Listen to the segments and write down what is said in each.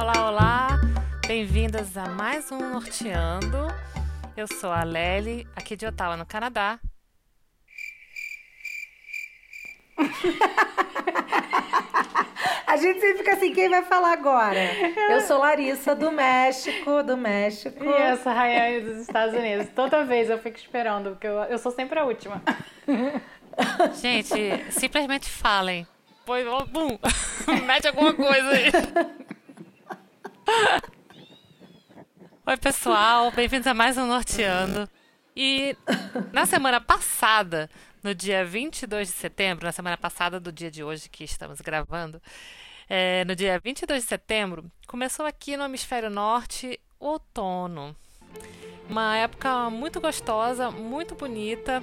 Olá, olá! Bem-vindas a mais um Norteando. Eu sou a Lely, aqui de Ottawa, no Canadá. A gente sempre fica assim, quem vai falar agora? Eu sou Larissa, do México, do México. E eu sou Rayane, dos Estados Unidos. Toda vez eu fico esperando, porque eu, eu sou sempre a última. Gente, simplesmente falem. Pois, bum, mete alguma coisa aí. Oi, pessoal, bem-vindos a mais um Norteando. E na semana passada, no dia 22 de setembro, na semana passada do dia de hoje que estamos gravando, é, no dia 22 de setembro, começou aqui no hemisfério norte o outono. Uma época muito gostosa, muito bonita,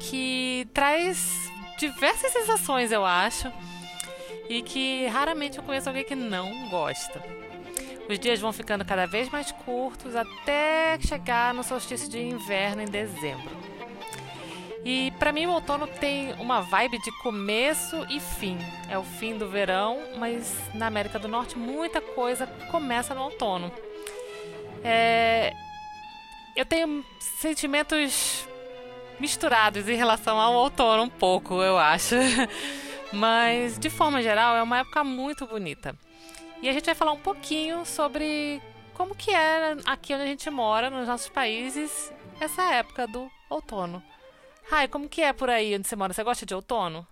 que traz diversas sensações, eu acho, e que raramente eu conheço alguém que não gosta. Os dias vão ficando cada vez mais curtos até chegar no solstício de inverno em dezembro. E para mim o outono tem uma vibe de começo e fim. É o fim do verão, mas na América do Norte muita coisa começa no outono. É... Eu tenho sentimentos misturados em relação ao outono um pouco, eu acho. Mas de forma geral é uma época muito bonita. E a gente vai falar um pouquinho sobre como que é aqui onde a gente mora, nos nossos países, essa época do outono. Ai, como que é por aí onde você mora? Você gosta de outono?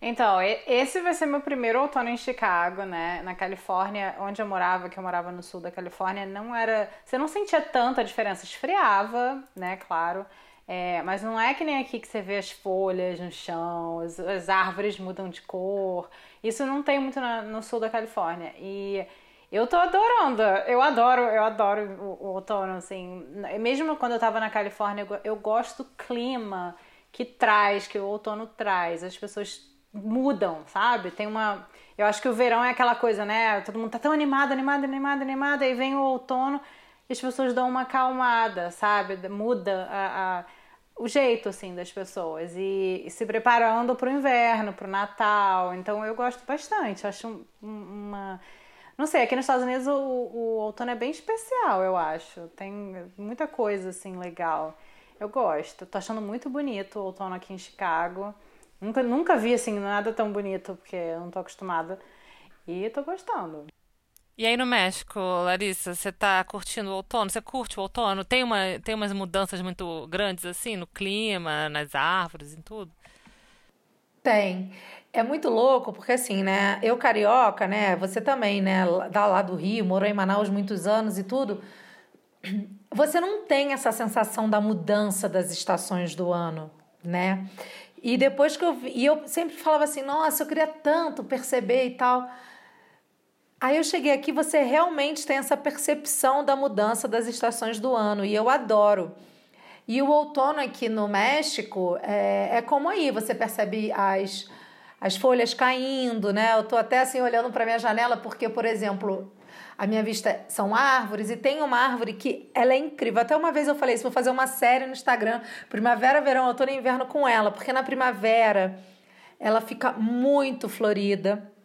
Então, esse vai ser meu primeiro outono em Chicago, né? Na Califórnia, onde eu morava, que eu morava no sul da Califórnia, não era. Você não sentia tanta diferença. Esfriava, né? Claro. É, mas não é que nem aqui que você vê as folhas no chão, as, as árvores mudam de cor. Isso não tem muito na, no sul da Califórnia. E eu tô adorando. Eu adoro, eu adoro o, o outono, assim. Mesmo quando eu tava na Califórnia, eu, eu gosto do clima que traz, que o outono traz. As pessoas mudam, sabe? Tem uma. Eu acho que o verão é aquela coisa, né? Todo mundo tá tão animado, animado, animado, animado, aí vem o outono e as pessoas dão uma acalmada, sabe? Muda a, a o jeito assim das pessoas e, e se preparando para o inverno, para o Natal. Então eu gosto bastante. Acho uma não sei, aqui nos Estados Unidos o, o outono é bem especial, eu acho. Tem muita coisa assim legal. Eu gosto. Tô achando muito bonito o outono aqui em Chicago. Nunca, nunca vi assim nada tão bonito, porque eu não tô acostumada. E tô gostando. E aí no México, Larissa, você tá curtindo o outono? Você curte o outono? Tem, uma, tem umas mudanças muito grandes assim no clima, nas árvores e tudo? Tem. É muito louco, porque assim, né? Eu carioca, né? Você também, né? Da lá do Rio, morou em Manaus muitos anos e tudo. Você não tem essa sensação da mudança das estações do ano, né? E depois que eu vi, e eu sempre falava assim, nossa, eu queria tanto perceber e tal. Aí eu cheguei aqui, você realmente tem essa percepção da mudança das estações do ano e eu adoro. E o outono aqui no México é, é como aí, você percebe as, as folhas caindo, né? Eu tô até assim olhando para minha janela porque, por exemplo, a minha vista são árvores e tem uma árvore que ela é incrível. Até uma vez eu falei isso, vou fazer uma série no Instagram, primavera, verão, outono e inverno com ela, porque na primavera ela fica muito florida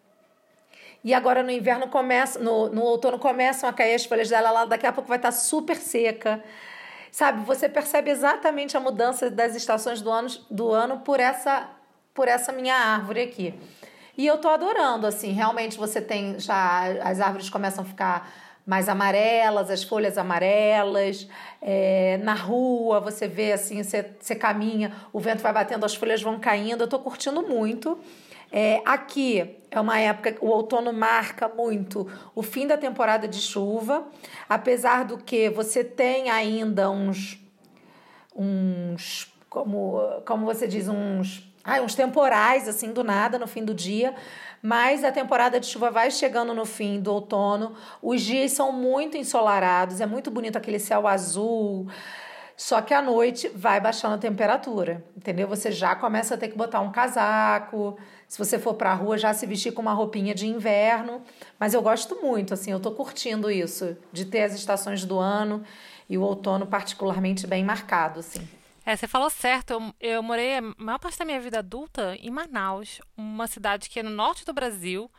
e agora no inverno começa, no, no outono começam a cair as folhas dela, ela daqui a pouco vai estar super seca. Sabe, você percebe exatamente a mudança das estações do ano, do ano por essa por essa minha árvore aqui. E eu tô adorando, assim, realmente você tem já as árvores começam a ficar mais amarelas, as folhas amarelas, é, na rua você vê assim, você, você caminha, o vento vai batendo, as folhas vão caindo, eu tô curtindo muito. É, aqui é uma época, o outono marca muito o fim da temporada de chuva, apesar do que você tem ainda uns, uns como, como você diz, uns, ai, uns temporais assim do nada no fim do dia, mas a temporada de chuva vai chegando no fim do outono. Os dias são muito ensolarados, é muito bonito aquele céu azul. Só que à noite vai baixando a temperatura, entendeu? Você já começa a ter que botar um casaco. Se você for para a rua, já se vestir com uma roupinha de inverno. Mas eu gosto muito, assim, eu tô curtindo isso, de ter as estações do ano e o outono particularmente bem marcado, assim. É, você falou certo. Eu, eu morei a maior parte da minha vida adulta em Manaus, uma cidade que é no norte do Brasil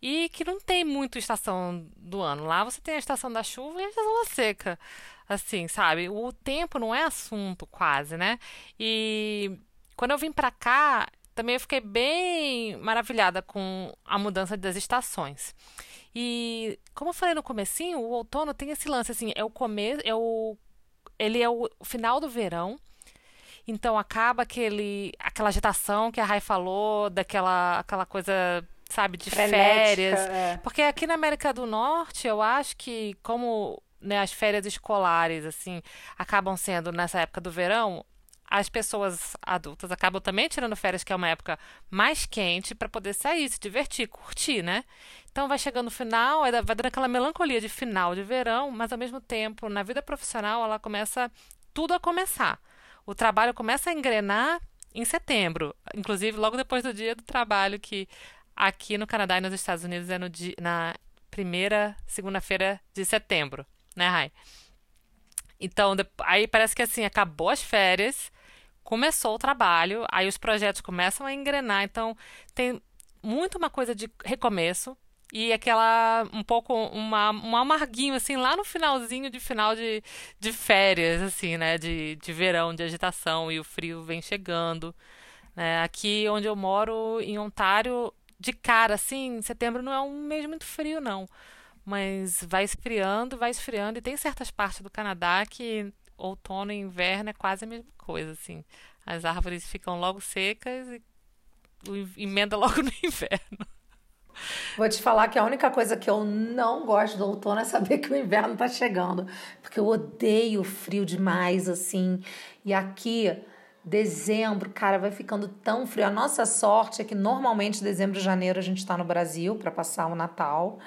e que não tem muito estação do ano. Lá você tem a estação da chuva e a estação da seca. Assim, sabe? O tempo não é assunto quase, né? E quando eu vim para cá, também eu fiquei bem maravilhada com a mudança das estações. E como eu falei no comecinho, o outono tem esse lance assim, é o começo, é o ele é o final do verão. Então acaba aquele aquela agitação que a Rai falou, daquela aquela coisa sabe, de Frenética, férias. É. Porque aqui na América do Norte, eu acho que como né, as férias escolares, assim, acabam sendo nessa época do verão, as pessoas adultas acabam também tirando férias, que é uma época mais quente, para poder sair, se divertir, curtir, né? Então vai chegando no final, vai dando aquela melancolia de final de verão, mas ao mesmo tempo, na vida profissional, ela começa tudo a começar. O trabalho começa a engrenar em setembro, inclusive logo depois do dia do trabalho, que Aqui no Canadá e nos Estados Unidos é no dia, na primeira segunda-feira de setembro, né, Rai? Então, aí parece que assim, acabou as férias, começou o trabalho, aí os projetos começam a engrenar, então tem muito uma coisa de recomeço e aquela um pouco uma, um amarguinho assim lá no finalzinho de final de, de férias assim né de, de verão de agitação e o frio vem chegando né? aqui onde eu moro em Ontário de cara, assim, setembro não é um mês muito frio, não. Mas vai esfriando, vai esfriando. E tem certas partes do Canadá que outono e inverno é quase a mesma coisa, assim. As árvores ficam logo secas e emenda logo no inverno. Vou te falar que a única coisa que eu não gosto do outono é saber que o inverno tá chegando. Porque eu odeio frio demais, assim. E aqui Dezembro, cara, vai ficando tão frio. A nossa sorte é que normalmente dezembro e janeiro a gente está no Brasil para passar o Natal.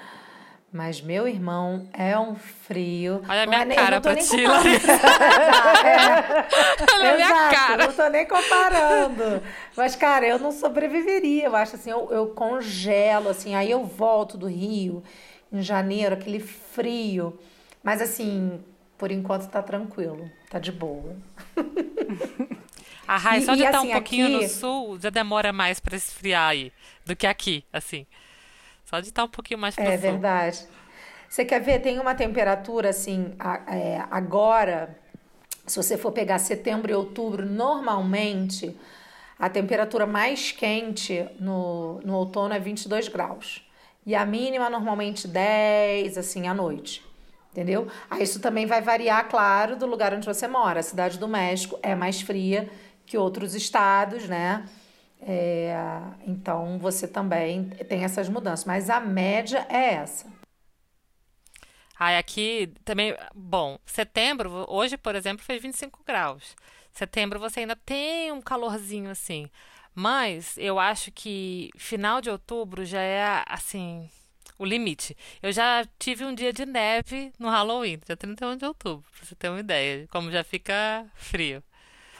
Mas, meu irmão, é um frio. Olha a minha é, cara pra ti, é, Olha a minha cara. Não tô nem comparando. Mas, cara, eu não sobreviveria. Eu acho assim, eu, eu congelo, assim. Aí eu volto do Rio em janeiro, aquele frio. Mas, assim, por enquanto tá tranquilo. Tá de boa. A Rai, só de estar assim, um pouquinho aqui... no sul, já demora mais para esfriar aí do que aqui, assim. Só de estar um pouquinho mais pro é, sul. É verdade. Você quer ver? Tem uma temperatura assim, é, agora, se você for pegar setembro e outubro, normalmente a temperatura mais quente no, no outono é 22 graus. E a mínima normalmente 10, assim, à noite. Entendeu? Aí isso também vai variar, claro, do lugar onde você mora. A cidade do México é mais fria que outros estados, né? É, então você também tem essas mudanças, mas a média é essa. Ah, aqui também, bom, setembro, hoje, por exemplo, fez 25 graus. Setembro você ainda tem um calorzinho assim. Mas eu acho que final de outubro já é assim, o limite. Eu já tive um dia de neve no Halloween, dia 31 de outubro, pra você ter uma ideia, como já fica frio.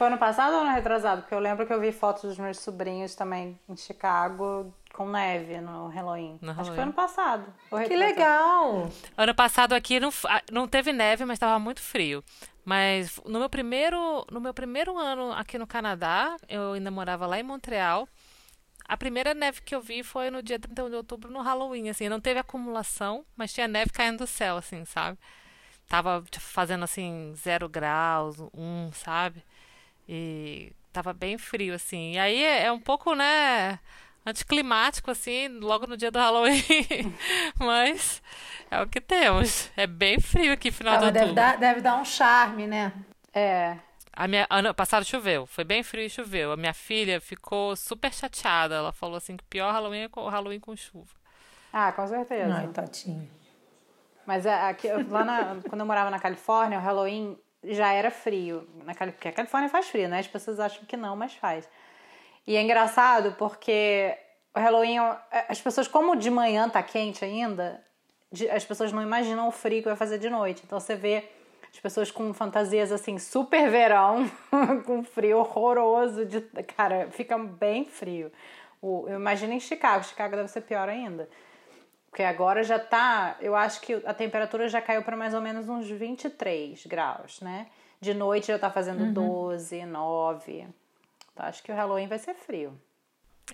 Foi ano passado ou ano retrasado? Porque eu lembro que eu vi fotos dos meus sobrinhos também em Chicago com neve no Halloween. No Acho Halloween. que foi ano passado. Que legal! Ano passado aqui não, não teve neve, mas estava muito frio. Mas no meu primeiro no meu primeiro ano aqui no Canadá, eu ainda morava lá em Montreal. A primeira neve que eu vi foi no dia 31 de outubro no Halloween, assim, não teve acumulação, mas tinha neve caindo do céu, assim, sabe? Tava tipo, fazendo assim zero graus, um, sabe? E tava bem frio, assim. E aí é, um pouco, né, anticlimático, assim, logo no dia do Halloween. Mas é o que temos. É bem frio aqui, final de outubro. Deve dar, deve dar um charme, né? É. A minha, ano passado choveu, foi bem frio e choveu. A minha filha ficou super chateada. Ela falou assim que pior Halloween é o Halloween com chuva. Ah, com certeza. Ai, tadinho. Mas é, aqui, lá na, quando eu morava na Califórnia, o Halloween já era frio. Na Califórnia, porque a Califórnia faz frio, né? As pessoas acham que não, mas faz. E é engraçado porque o Halloween, as pessoas, como de manhã tá quente ainda, as pessoas não imaginam o frio que vai fazer de noite. Então você vê as pessoas com fantasias assim, super verão, com frio horroroso. De, cara, fica bem frio. Eu imagino em Chicago, Chicago deve ser pior ainda. Porque agora já tá, eu acho que a temperatura já caiu para mais ou menos uns 23 graus, né? De noite já tá fazendo uhum. 12, 9. Então acho que o Halloween vai ser frio.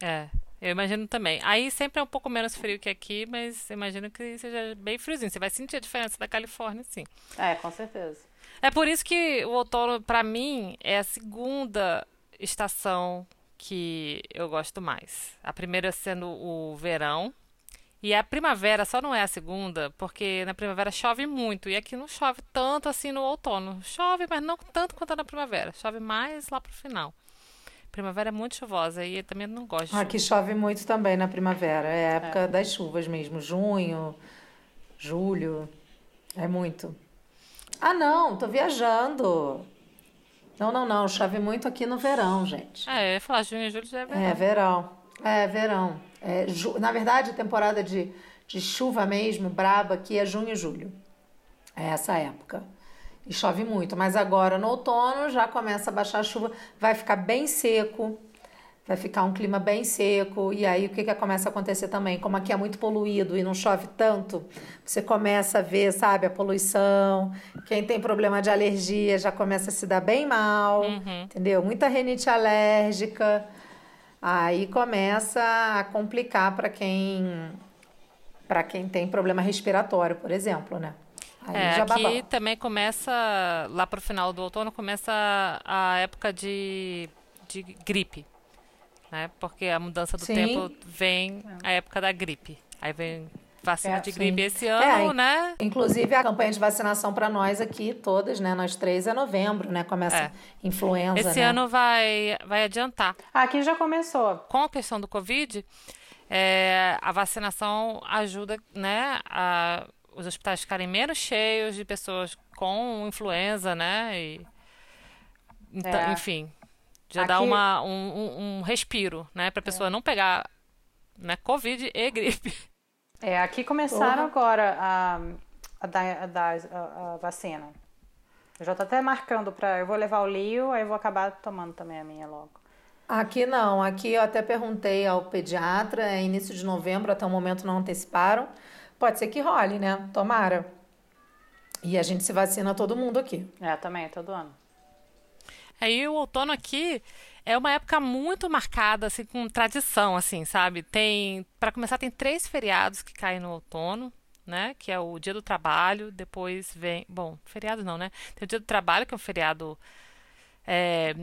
É. Eu imagino também. Aí sempre é um pouco menos frio que aqui, mas imagino que seja bem friozinho. Você vai sentir a diferença da Califórnia, sim. É, com certeza. É por isso que o outono, para mim, é a segunda estação que eu gosto mais. A primeira sendo o verão. E a primavera só não é a segunda, porque na primavera chove muito. E aqui não chove tanto assim no outono. Chove, mas não tanto quanto na primavera. Chove mais lá pro final. Primavera é muito chuvosa e eu também não gosto. Aqui chove muito também na primavera. É a época é. das chuvas mesmo. Junho, julho. É muito. Ah, não, tô viajando. Não, não, não. Chove muito aqui no verão, gente. É, eu ia falar junho e julho já é verão. É, verão. É, verão. É. Na verdade, a temporada de, de chuva mesmo, braba, aqui é junho e julho. É essa época. E chove muito. Mas agora, no outono, já começa a baixar a chuva. Vai ficar bem seco vai ficar um clima bem seco. E aí o que, que começa a acontecer também? Como aqui é muito poluído e não chove tanto, você começa a ver, sabe, a poluição. Quem tem problema de alergia já começa a se dar bem mal, uhum. entendeu? Muita renite alérgica. Aí começa a complicar para quem para quem tem problema respiratório, por exemplo, né? Aí é, aqui também começa, lá para o final do outono, começa a época de, de gripe né? Porque a mudança do sim. tempo vem a época da gripe. Aí vem vacina é, de gripe sim. esse é, ano, é, né? Inclusive a campanha de vacinação para nós aqui, todas, né? Nós três é novembro, né? Começa é. influenza. Esse né? ano vai, vai adiantar. Aqui já começou. Com a questão do Covid, é, a vacinação ajuda, né? A, os hospitais ficarem menos cheios de pessoas com influenza, né? E, então, é. Enfim, já Aqui... dá uma, um, um, respiro, né? Pra pessoa é. não pegar né, Covid e gripe. É, aqui começaram agora a, a, dar, a, dar a, a, vacina. Eu já tô até marcando pra. Eu vou levar o Lio, aí eu vou acabar tomando também a minha logo. Aqui não, aqui eu até perguntei ao pediatra, é início de novembro, até o momento não anteciparam. Pode ser que role, né? Tomara. E a gente se vacina todo mundo aqui. É, também, todo ano. Aí o outono aqui é uma época muito marcada, assim, com tradição, assim, sabe? Tem, para começar, tem três feriados que caem no outono, né? Que é o Dia do Trabalho, depois vem, bom, feriado não, né? Tem o Dia do Trabalho, que é um feriado é,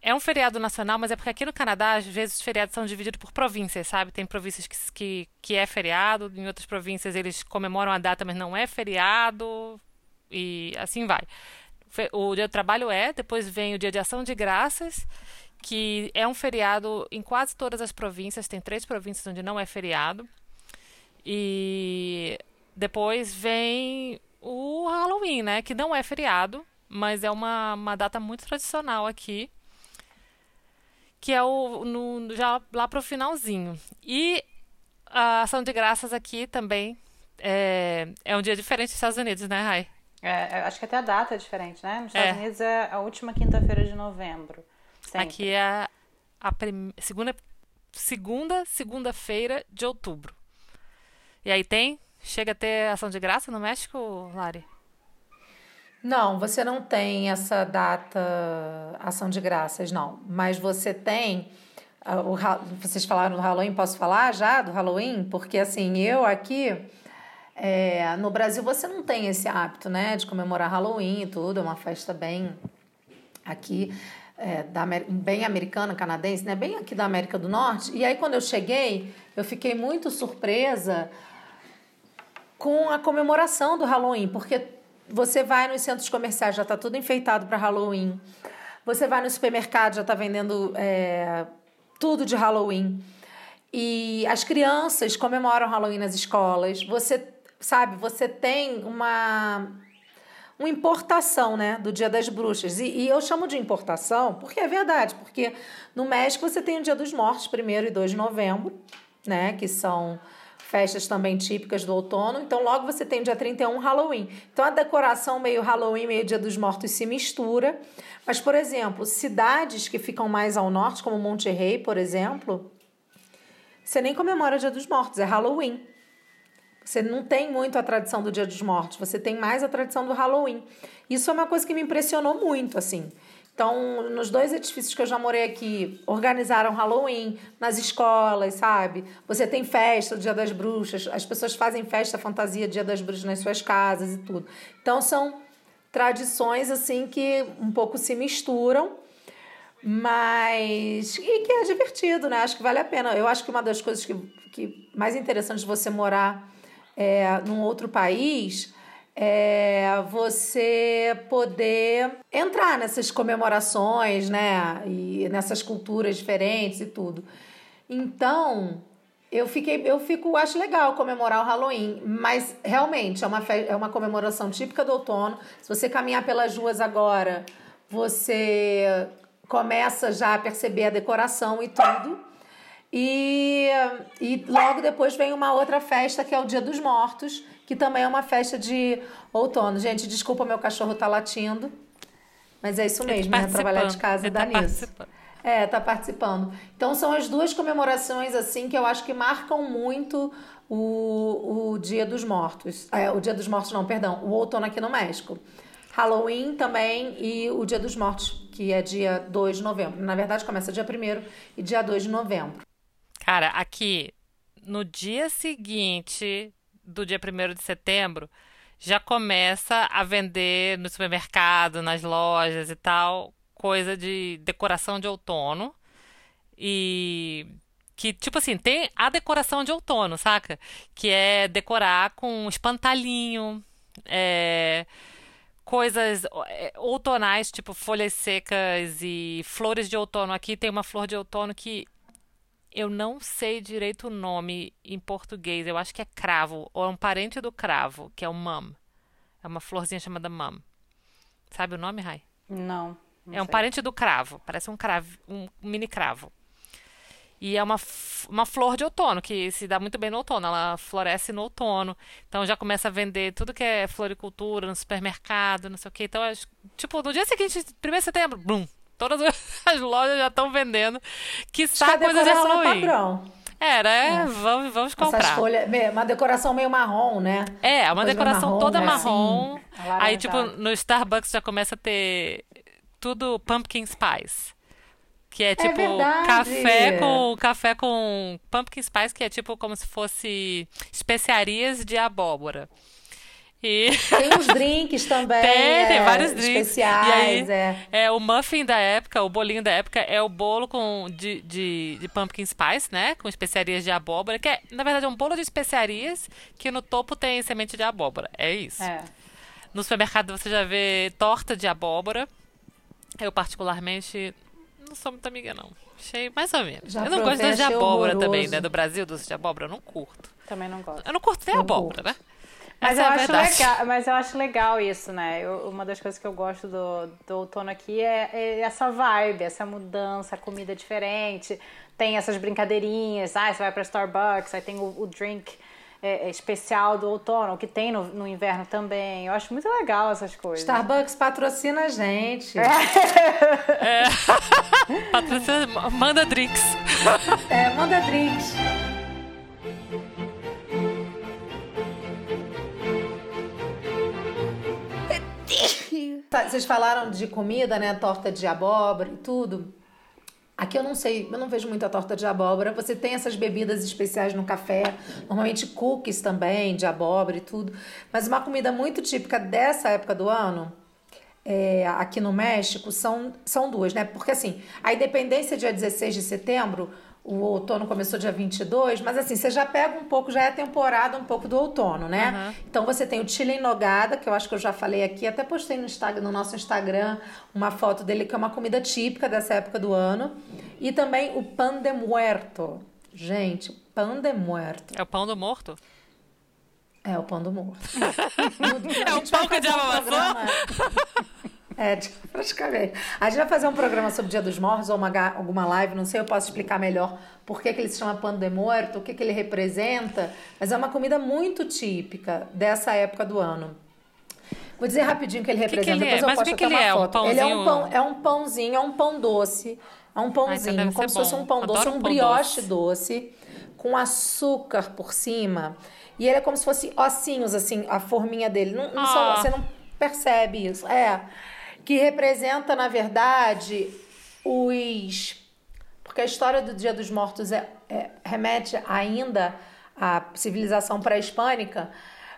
é um feriado nacional, mas é porque aqui no Canadá, às vezes, os feriados são divididos por províncias, sabe? Tem províncias que, que, que é feriado, em outras províncias eles comemoram a data, mas não é feriado, e assim vai o dia do trabalho é, depois vem o dia de ação de graças, que é um feriado em quase todas as províncias, tem três províncias onde não é feriado. E depois vem o Halloween, né, que não é feriado, mas é uma, uma data muito tradicional aqui, que é o no, já lá para o finalzinho. E a ação de graças aqui também é, é um dia diferente dos Estados Unidos, né, Rai? É, acho que até a data é diferente, né? Nos Estados é. Unidos é a última quinta-feira de novembro. Sempre. Aqui é a prim... segunda segunda segunda-feira de outubro. E aí tem? Chega a ter ação de graça no México, Lari? Não, você não tem essa data ação de graças, não. Mas você tem uh, o vocês falaram do Halloween, posso falar já do Halloween? Porque assim, eu aqui é, no Brasil você não tem esse hábito, né, de comemorar Halloween e tudo, é uma festa bem aqui, é, da, bem americana, canadense, né, bem aqui da América do Norte. E aí quando eu cheguei, eu fiquei muito surpresa com a comemoração do Halloween, porque você vai nos centros comerciais, já está tudo enfeitado para Halloween. Você vai no supermercado, já está vendendo é, tudo de Halloween. E as crianças comemoram Halloween nas escolas. Você sabe, você tem uma uma importação, né, do Dia das Bruxas. E, e, eu chamo de importação porque é verdade, porque no México você tem o Dia dos Mortos, 1 e 2 de novembro, né, que são festas também típicas do outono. Então, logo você tem o dia 31, Halloween. Então, a decoração meio Halloween, meio Dia dos Mortos se mistura. Mas, por exemplo, cidades que ficam mais ao norte, como Monterrey, por exemplo, você nem comemora o Dia dos Mortos, é Halloween. Você não tem muito a tradição do Dia dos Mortos, você tem mais a tradição do Halloween. Isso é uma coisa que me impressionou muito, assim, Então, nos dois edifícios que eu já morei aqui, organizaram Halloween nas escolas, sabe? Você tem festa Dia das Bruxas, as pessoas fazem festa fantasia Dia das Bruxas nas suas casas e tudo. Então, são tradições assim que um pouco se misturam, mas e que é divertido, né? Acho que vale a pena. Eu acho que uma das coisas que, que mais interessantes de você morar é, num outro país é você poder entrar nessas comemorações, né? E nessas culturas diferentes e tudo. Então, eu fiquei, eu fico, acho legal comemorar o Halloween, mas realmente é uma, é uma comemoração típica do outono. Se você caminhar pelas ruas agora, você começa já a perceber a decoração e tudo. E, e logo depois vem uma outra festa que é o Dia dos Mortos, que também é uma festa de outono. Gente, desculpa, meu cachorro tá latindo. Mas é isso mesmo, né? Trabalhar de casa dá tá nisso. É, tá participando. Então são as duas comemorações assim que eu acho que marcam muito o, o Dia dos Mortos. É, o Dia dos Mortos não, perdão, o outono aqui no México. Halloween também e o Dia dos Mortos, que é dia 2 de novembro. Na verdade, começa dia 1 e dia 2 de novembro. Cara, aqui no dia seguinte do dia 1 de setembro, já começa a vender no supermercado, nas lojas e tal, coisa de decoração de outono. E que, tipo assim, tem a decoração de outono, saca? Que é decorar com espantalhinho, é, coisas é, outonais, tipo folhas secas e flores de outono. Aqui tem uma flor de outono que eu não sei direito o nome em português. Eu acho que é cravo, ou é um parente do cravo, que é o mum. É uma florzinha chamada mum. Sabe o nome, Rai? Não. não é um parente do cravo. Parece um cravo, um mini cravo. E é uma, uma flor de outono, que se dá muito bem no outono. Ela floresce no outono. Então já começa a vender tudo que é floricultura no supermercado, não sei o quê. Então, é, tipo, no dia seguinte, 1 de setembro, blum, Todas as lojas já estão vendendo. Que está coisa de é Halloween. Padrão. Era, é, é. Vamos, vamos comprar. Essas folhas, uma decoração meio marrom, né? É, uma coisa decoração marrom, toda né? marrom. Assim, Aí, tipo, no Starbucks já começa a ter tudo pumpkin spice. Que é, é tipo é café com café com pumpkin spice, que é tipo como se fosse especiarias de abóbora. E... Tem uns drinks também. Tem, tem é, vários drinks. Especiais, aí, é. é. O muffin da época, o bolinho da época, é o bolo com, de, de, de pumpkin spice, né? Com especiarias de abóbora, que é, na verdade, é um bolo de especiarias que no topo tem semente de abóbora. É isso. É. No supermercado você já vê torta de abóbora. Eu, particularmente, não sou muito amiga, não. Achei mais ou menos. Já eu não gosto doce de abóbora horroroso. também, né? Do Brasil, doce de abóbora, eu não curto. Também não gosto. Eu não curto nem eu abóbora, curto. né? Mas eu, é acho legal, mas eu acho legal isso, né? Eu, uma das coisas que eu gosto do, do outono aqui é, é, essa vibe, essa mudança, comida diferente. Tem essas brincadeirinhas, ah, você vai para Starbucks, aí tem o, o drink é, é, especial do outono, que tem no, no, inverno também. Eu acho muito legal essas coisas. Starbucks patrocina a gente. É. é. patrocina, manda drinks. É, manda drinks. Tá, vocês falaram de comida, né? Torta de abóbora e tudo. Aqui eu não sei, eu não vejo muita torta de abóbora. Você tem essas bebidas especiais no café, normalmente cookies também, de abóbora e tudo. Mas uma comida muito típica dessa época do ano, é, aqui no México, são, são duas, né? Porque assim, a independência dia 16 de setembro, o outono começou dia 22, mas assim, você já pega um pouco, já é temporada um pouco do outono, né? Uhum. Então você tem o chile em nogada, que eu acho que eu já falei aqui, até postei no, Instagram, no nosso Instagram uma foto dele, que é uma comida típica dessa época do ano. E também o pan de muerto. Gente, pan de muerto. É o pão do morto? É o pão do morto. é o pão que a diabo É, praticamente. A gente vai fazer um programa sobre o Dia dos Mortos ou uma, alguma live, não sei, eu posso explicar melhor por que, que ele se chama Pão de Morto, o que, que ele representa, mas é uma comida muito típica dessa época do ano. Vou dizer rapidinho o que ele representa, que que ele depois é? eu posto uma é? foto. Um ele é um, pão, é um pãozinho, é um pão doce, é um pãozinho, Ai, como se fosse um pão Adoro doce, um, pão brioche doce. doce, com açúcar por cima. E ele é como se fosse ossinhos, assim, a forminha dele. Não, não ah. são, você não percebe isso. É. que representa, na verdade, os. Porque a história do Dia dos Mortos é, é remete ainda à civilização pré-hispânica,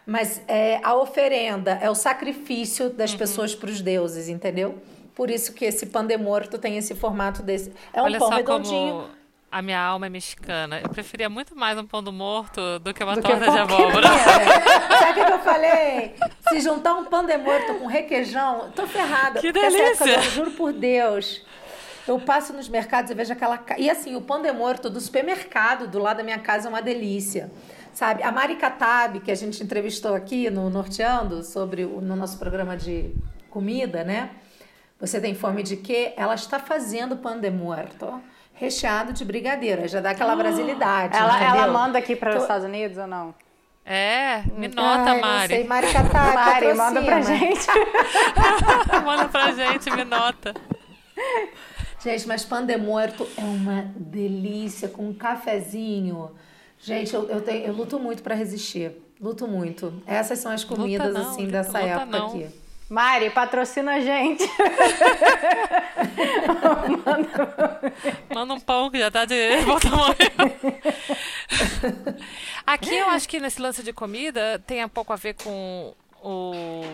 mas é a oferenda, é o sacrifício das uhum. pessoas para os deuses, entendeu? Por isso que esse pão de morto tem esse formato desse. É um Olha pão redondinho. Como a minha alma é mexicana. Eu preferia muito mais um pão do morto do que uma do torta que de abóbora. Sabe o que eu falei? Se juntar um pão de morto com requeijão, tô ferrada. Que delícia! Época, eu juro por Deus. Eu passo nos mercados e vejo aquela. E assim, o pão de morto do supermercado do lado da minha casa é uma delícia. Sabe? A Mari Katab, que a gente entrevistou aqui no Norteando, sobre o, no nosso programa de comida, né? Você tem fome de quê? Ela está fazendo pão de morto recheado de brigadeiro. Já dá aquela brasilidade. Ela, ela manda aqui para os Estados Unidos ou não? É, me nota, Ai, Mari. Sei, Mari Catar, Mari, manda pra gente. manda pra gente, me nota. Gente, mas pan de morto é uma delícia com um cafezinho. Gente, eu, eu, tenho, eu luto muito para resistir. Luto muito. Essas são as comidas, não, assim, dessa época não. aqui. Mari, patrocina a gente. Manda um pão que já tá de volta Aqui eu acho que nesse lance de comida tem um pouco a ver com o.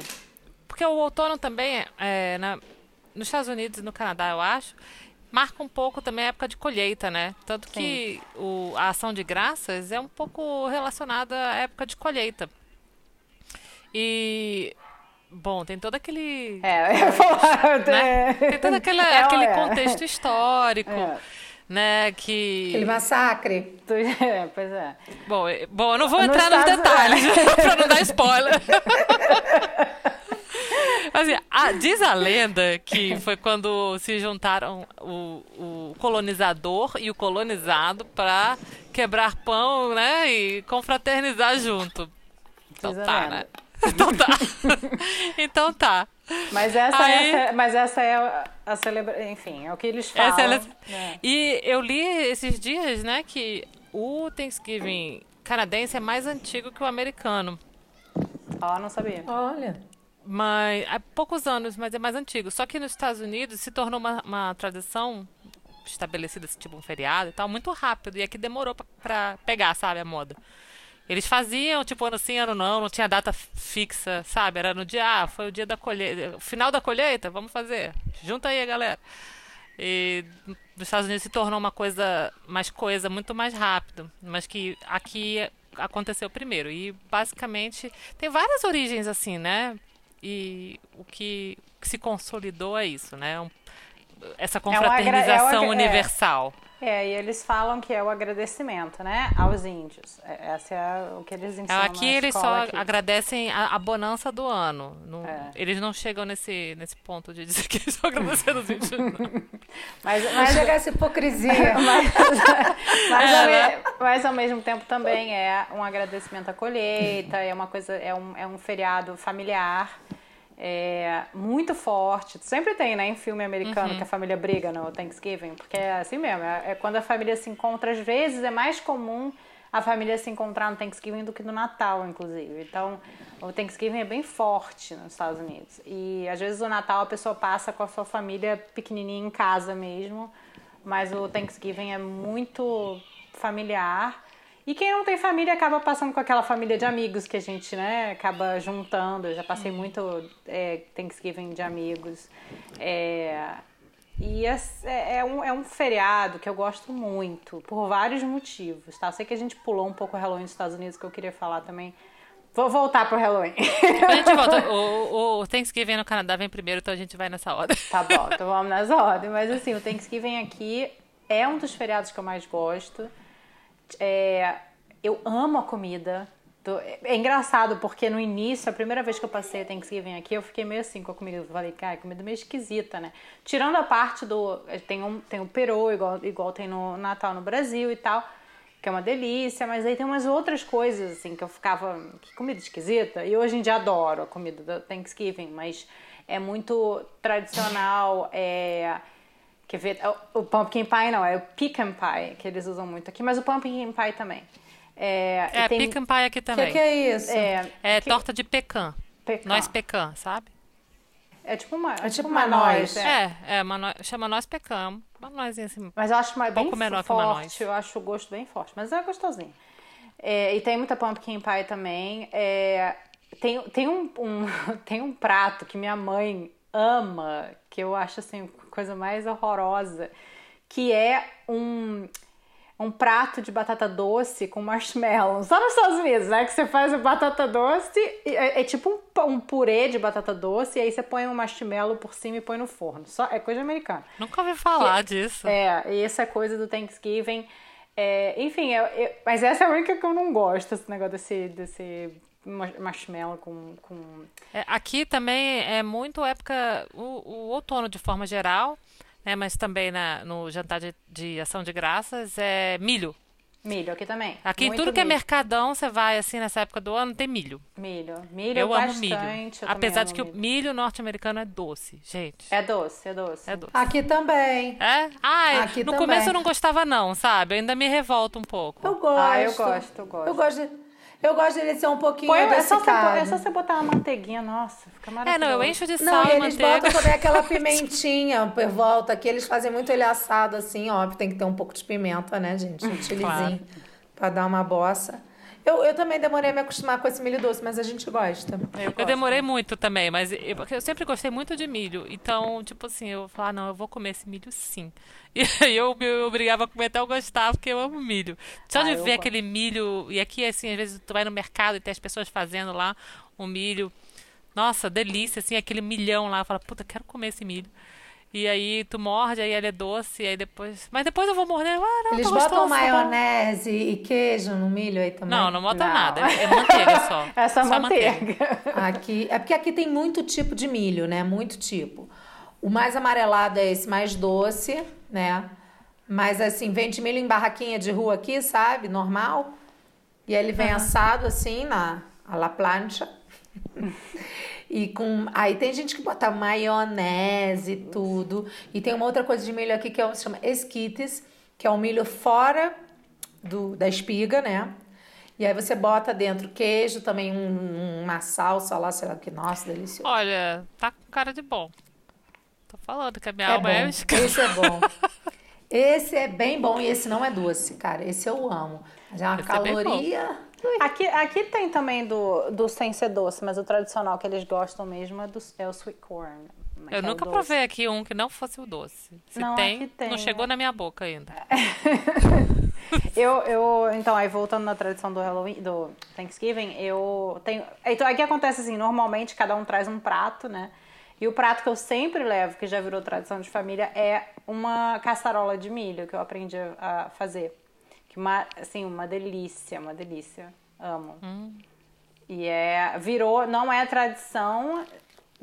Porque o outono também, é, na... nos Estados Unidos e no Canadá, eu acho, marca um pouco também a época de colheita, né? Tanto que o... a ação de graças é um pouco relacionada à época de colheita. E Bom, tem todo aquele. É, eu ia falar. Né? Tem todo aquele, é, aquele é. contexto histórico. É. Né, que... Aquele massacre. É, pois é. Bom, bom eu não vou entrar nos detalhes para não dar spoiler. Assim, a, diz a lenda que foi quando se juntaram o, o colonizador e o colonizado para quebrar pão, né? E confraternizar junto. Então tá, né? Então tá. então tá. Mas essa, Aí, é, a, mas essa é a, celebração. Enfim, é o que eles falam. É é. E eu li esses dias, né, que o Thanksgiving canadense é mais antigo que o americano. Ó, oh, não sabia. Olha. Mas há poucos anos, mas é mais antigo. Só que nos Estados Unidos se tornou uma, uma tradição estabelecida, tipo um feriado e tal, muito rápido. E aqui demorou para pegar, sabe, a moda. Eles faziam, tipo, ano sim, ano não, não tinha data fixa, sabe? Era no dia, ah, foi o dia da colheita, final da colheita, vamos fazer. Junta aí, galera. E nos Estados Unidos se tornou uma coisa mais coisa, muito mais rápido, mas que aqui aconteceu primeiro. E basicamente tem várias origens assim, né? E o que, se consolidou é isso, né? Essa confraternização é um é universal. É. É, e eles falam que é o agradecimento, né, aos índios. É, essa é o que eles ensinam Aqui eles só aqui. agradecem a, a, bonança do ano. Não, é. Eles não chegam nesse, nesse ponto de dizer que eles estão agradecendo os índios. mas, mas chegar essa hipocrisia. mas, mas, é, ao, né? mas, ao, mesmo tempo também é um agradecimento à colheita, é uma coisa, é um, é um feriado familiar é, muito forte. Sempre tem, né, em filme americano, uhum. que a família briga no Thanksgiving, porque é assim mesmo. É, é, quando a família se encontra, às vezes é mais comum a família se encontrar no Thanksgiving do que no Natal, inclusive. Então, o Thanksgiving é bem forte nos Estados Unidos. E às vezes o Natal a pessoa passa com a sua família pequenininha em casa mesmo, mas o Thanksgiving é muito familiar. E quem não tem família acaba passando com aquela família de amigos que a gente, né, acaba juntando. Eu já passei muito é, Thanksgiving de amigos. É, e é, é, um, é um feriado que eu gosto muito, por vários motivos, tá? Eu sei que a gente pulou um pouco o Halloween nos Estados Unidos, que eu queria falar também. Vou voltar pro Halloween. A gente volta. O, o, Thanksgiving no Canadá vem primeiro, então a gente vai nessa ordem. Tá bom, então vamos nessa ordem. Mas assim, o Thanksgiving aqui é um dos feriados que eu mais gosto. É, eu amo a comida. É engraçado, porque no início, a primeira vez que eu passei Thanksgiving aqui, eu fiquei meio assim com a comida. Eu falei, cara, comida meio esquisita, né? Tirando a parte do. Tem um, tem o peru, igual, igual tem no Natal no Brasil e tal, que é uma delícia, mas aí tem umas outras coisas, assim, que eu ficava. Que comida esquisita. E hoje em dia adoro a comida da Thanksgiving, mas é muito tradicional. É Quer ver? O pumpkin pie não, é o pecan pie que eles usam muito aqui, mas o pumpkin pie também. É, é tem... pecan pie aqui também. O que, que, é isso? É, é que... torta de pecan. pecan. Nós pecan, sabe? É tipo uma, É tipo uma uma noz. é. É, é, uma chama nós pecamos. Uma nozinha assim. Mas eu acho mais, bem pouco menor que uma forte, noz. eu acho o gosto bem forte, mas é gostosinho. É, e tem muita pumpkin pie também. É, tem, tem, um, um- tem um prato que minha mãe ama, que eu acho assim, coisa mais horrorosa, que é um, um prato de batata doce com marshmallow. Só nos Estados Unidos, né? Que você faz a batata doce, é, é tipo um, um purê de batata doce, e aí você põe um marshmallow por cima e põe no forno. Só, é coisa americana. Nunca ouvi falar disso. É, e essa coisa do Thanksgiving. é, enfim, eu- eu- mas essa é a única que eu não gosto, esse negócio desse, desse marshmallow com. com... É, aqui também é muito época, o, o outono de forma geral, né, mas também na, no jantar de, de ação de graças é milho. Milho aqui também. Aqui em tudo que é milho. mercadão, você vai assim nessa época do ano, tem milho. Milho. Milho Eu amo bastante. milho. eu Apesar de amo que o milho. milho norte-americano é doce, gente. É doce, é doce. É doce. Aqui também. É? Ai, Aqui no também. começo eu não gostava não, sabe? Eu ainda me revolto um pouco. Eu gosto. Ah, eu gosto, eu gosto. Eu gosto, de- eu gosto dele ser um pouquinho Põe, é, só você, adocicado. é só você botar uma manteiguinha, nossa, fica É, maravilhoso. não, eu encho de Não, sal e e eles manteiga. botam também aquela pimentinha por volta, que eles fazem muito ele assado assim, óbvio, tem que ter um pouco de pimenta, né, gente? Um chilizinho Claro. pra dar uma bossa. Eu, eu também demorei a me acostumar com esse milho doce, mas a gente gosta. Eu, Eu demorei muito também, mas eu, porque eu sempre gostei muito de milho. Então, tipo assim, eu falava, não, eu vou comer esse milho sim. E aí eu me obrigava a comer até eu gostar, porque eu amo milho. Só Ah, de ver gosto. aquele milho, e aqui, assim, às vezes tu vai no mercado e tem as pessoas fazendo lá um milho. Nossa, delícia, assim, aquele milhão lá. Fala, puta, quero comer esse milho. E aí tu morde, aí ele é doce, e aí depois. Mas depois eu vou morder. Ah, não, Eles tá botam gostoso, tá maionese e queijo no milho aí também? Não, não bota Não. nada. É manteiga só. Essa só manteiga. Aqui, é porque aqui tem muito tipo de milho, né? Muito tipo. O mais amarelado é esse mais doce, né? Mas assim, vende milho em barraquinha de rua aqui, sabe? Normal. E ele vem assado assim na a la plancha. E com. Aí tem gente que bota maionese e tudo. E tem uma outra coisa de milho aqui que é, o- se chama esquites, que é um milho fora do, da espiga, né? E aí você bota dentro queijo, também um- uma salsa lá, sei lá que, nossa, delicioso. Olha, tá com cara de bom. Tô falando que a minha é alma bom. é. Esse é bom. Esse é bem bom e esse não é doce, cara. Esse eu amo. Mas é uma Esse é caloria. Aqui, aqui tem também do, do sem ser doce, mas o tradicional que eles gostam mesmo é, do, é o sweet corn. é Eu nunca provei aqui um que não fosse o doce. Se Não, tem, tem, não chegou né? na minha boca ainda. Eu, eu, então, aí voltando na tradição do Halloween, do Thanksgiving, eu tenho. Então, aqui acontece assim, normalmente cada um traz um prato, né? E o prato que eu sempre levo, que já virou tradição de família, é uma caçarola de milho que eu aprendi a fazer. Que uma, assim, uma delícia, uma delícia. Amo. E é, virou, não é tradição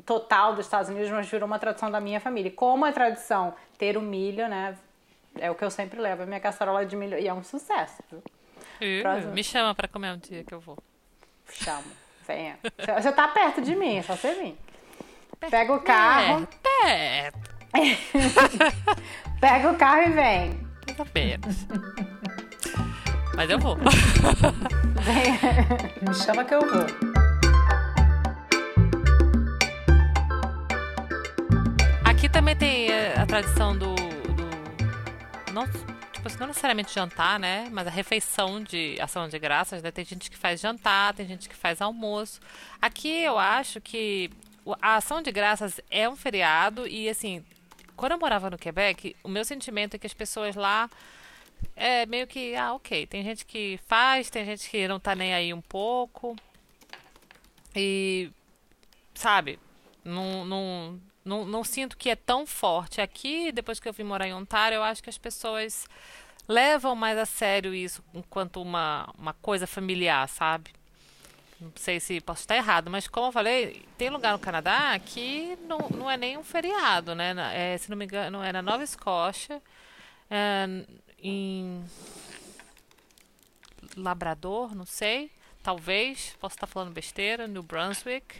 total dos Estados Unidos, mas virou uma tradição da minha família. Como é tradição ter o milho, né? É o que eu sempre levo, é minha caçarola de milho. E é um sucesso. Próximo. me chama pra comer um dia que eu vou. Chamo. Venha. Você tá perto de mim, é só você vir. Pega o carro, É, perto, pega o carro e vem. ou menos. Mas eu vou. Me chama que eu vou. Aqui também tem eh, a tradição do. do- não, tipo assim, não necessariamente jantar, né? Mas a refeição de ação de graças, né? Tem gente que faz jantar, tem gente que faz almoço. Aqui eu acho que a ação de graças é um feriado e assim. Quando eu morava no Quebec, o meu sentimento é que as pessoas lá é meio que, ah, ok. Tem gente que faz, tem gente que não tá nem aí um pouco. E, sabe, não, não, não, não sinto que é tão forte. Aqui, depois que eu vim morar em Ontário, eu acho que as pessoas levam mais a sério isso enquanto uma, uma coisa familiar, sabe? Não sei se posso estar errado, mas como eu falei, tem lugar no Canadá que não, não é nem um feriado, né? É, se não me engano, é na Nova Escócia, é, em Labrador, não sei, talvez, posso estar falando besteira, New Brunswick,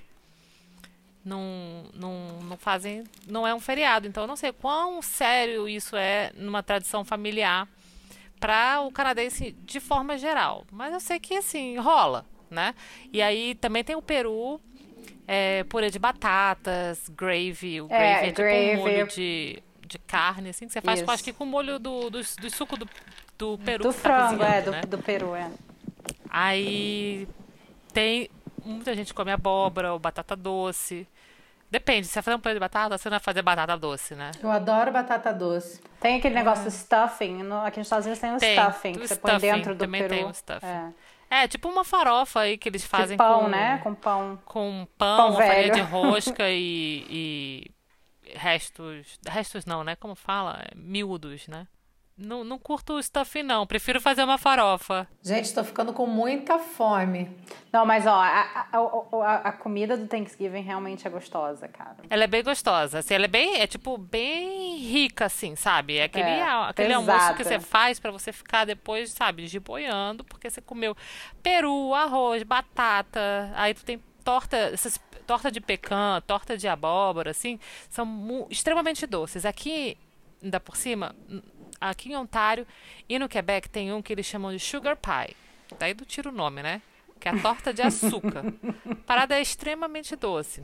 não, não, não fazem, não é um feriado, então eu não sei quão sério isso é numa tradição familiar para o canadense de forma geral, mas eu sei que assim rola, né? E aí também tem o Peru é, purê de batatas, gravy. O É, gravy é, tipo gravy. um molho de, de carne, assim, que você faz, Isso. com, acho que com molho do, do, do suco do, do peru. Do tá frango, é, cozinhando, do, né? do peru, é. Aí tem. Muita gente come abóbora ou batata doce. Depende, se você vai fazer um purê de batata, você não vai fazer batata doce, né? Eu adoro batata doce. Tem aquele negócio stuffing. no- aqui nos Estados Unidos tem É. Tem, stuffing, que você põe stuffing, dentro do também peru. tem o stuffing. É. É, tipo uma farofa aí que eles fazem De pão, com, né? Com pão. com pão, Pão farinha velho. de rosca e, e restos. Restos não, né? Como fala? Miúdos, né? Não, não curto o stuffing, não. Prefiro fazer uma farofa. Gente, tô ficando com muita fome. Não, mas ó, a, a, a, a comida do Thanksgiving realmente é gostosa, cara. Ela é bem gostosa. Assim, ela é bem, é tipo, bem rica, assim, sabe? É aquele, É, aquele almoço que você faz pra você ficar depois, sabe, giboiando, porque você comeu peru, arroz, batata. Aí tu tem torta, essas torta de pecan, torta de abóbora, assim, são extremamente doces. Aqui, ainda por cima, aqui em Ontário e no Quebec tem um que eles chamam de sugar pie. Daí do tira o nome, né? Que é a torta de açúcar. Parada é extremamente doce.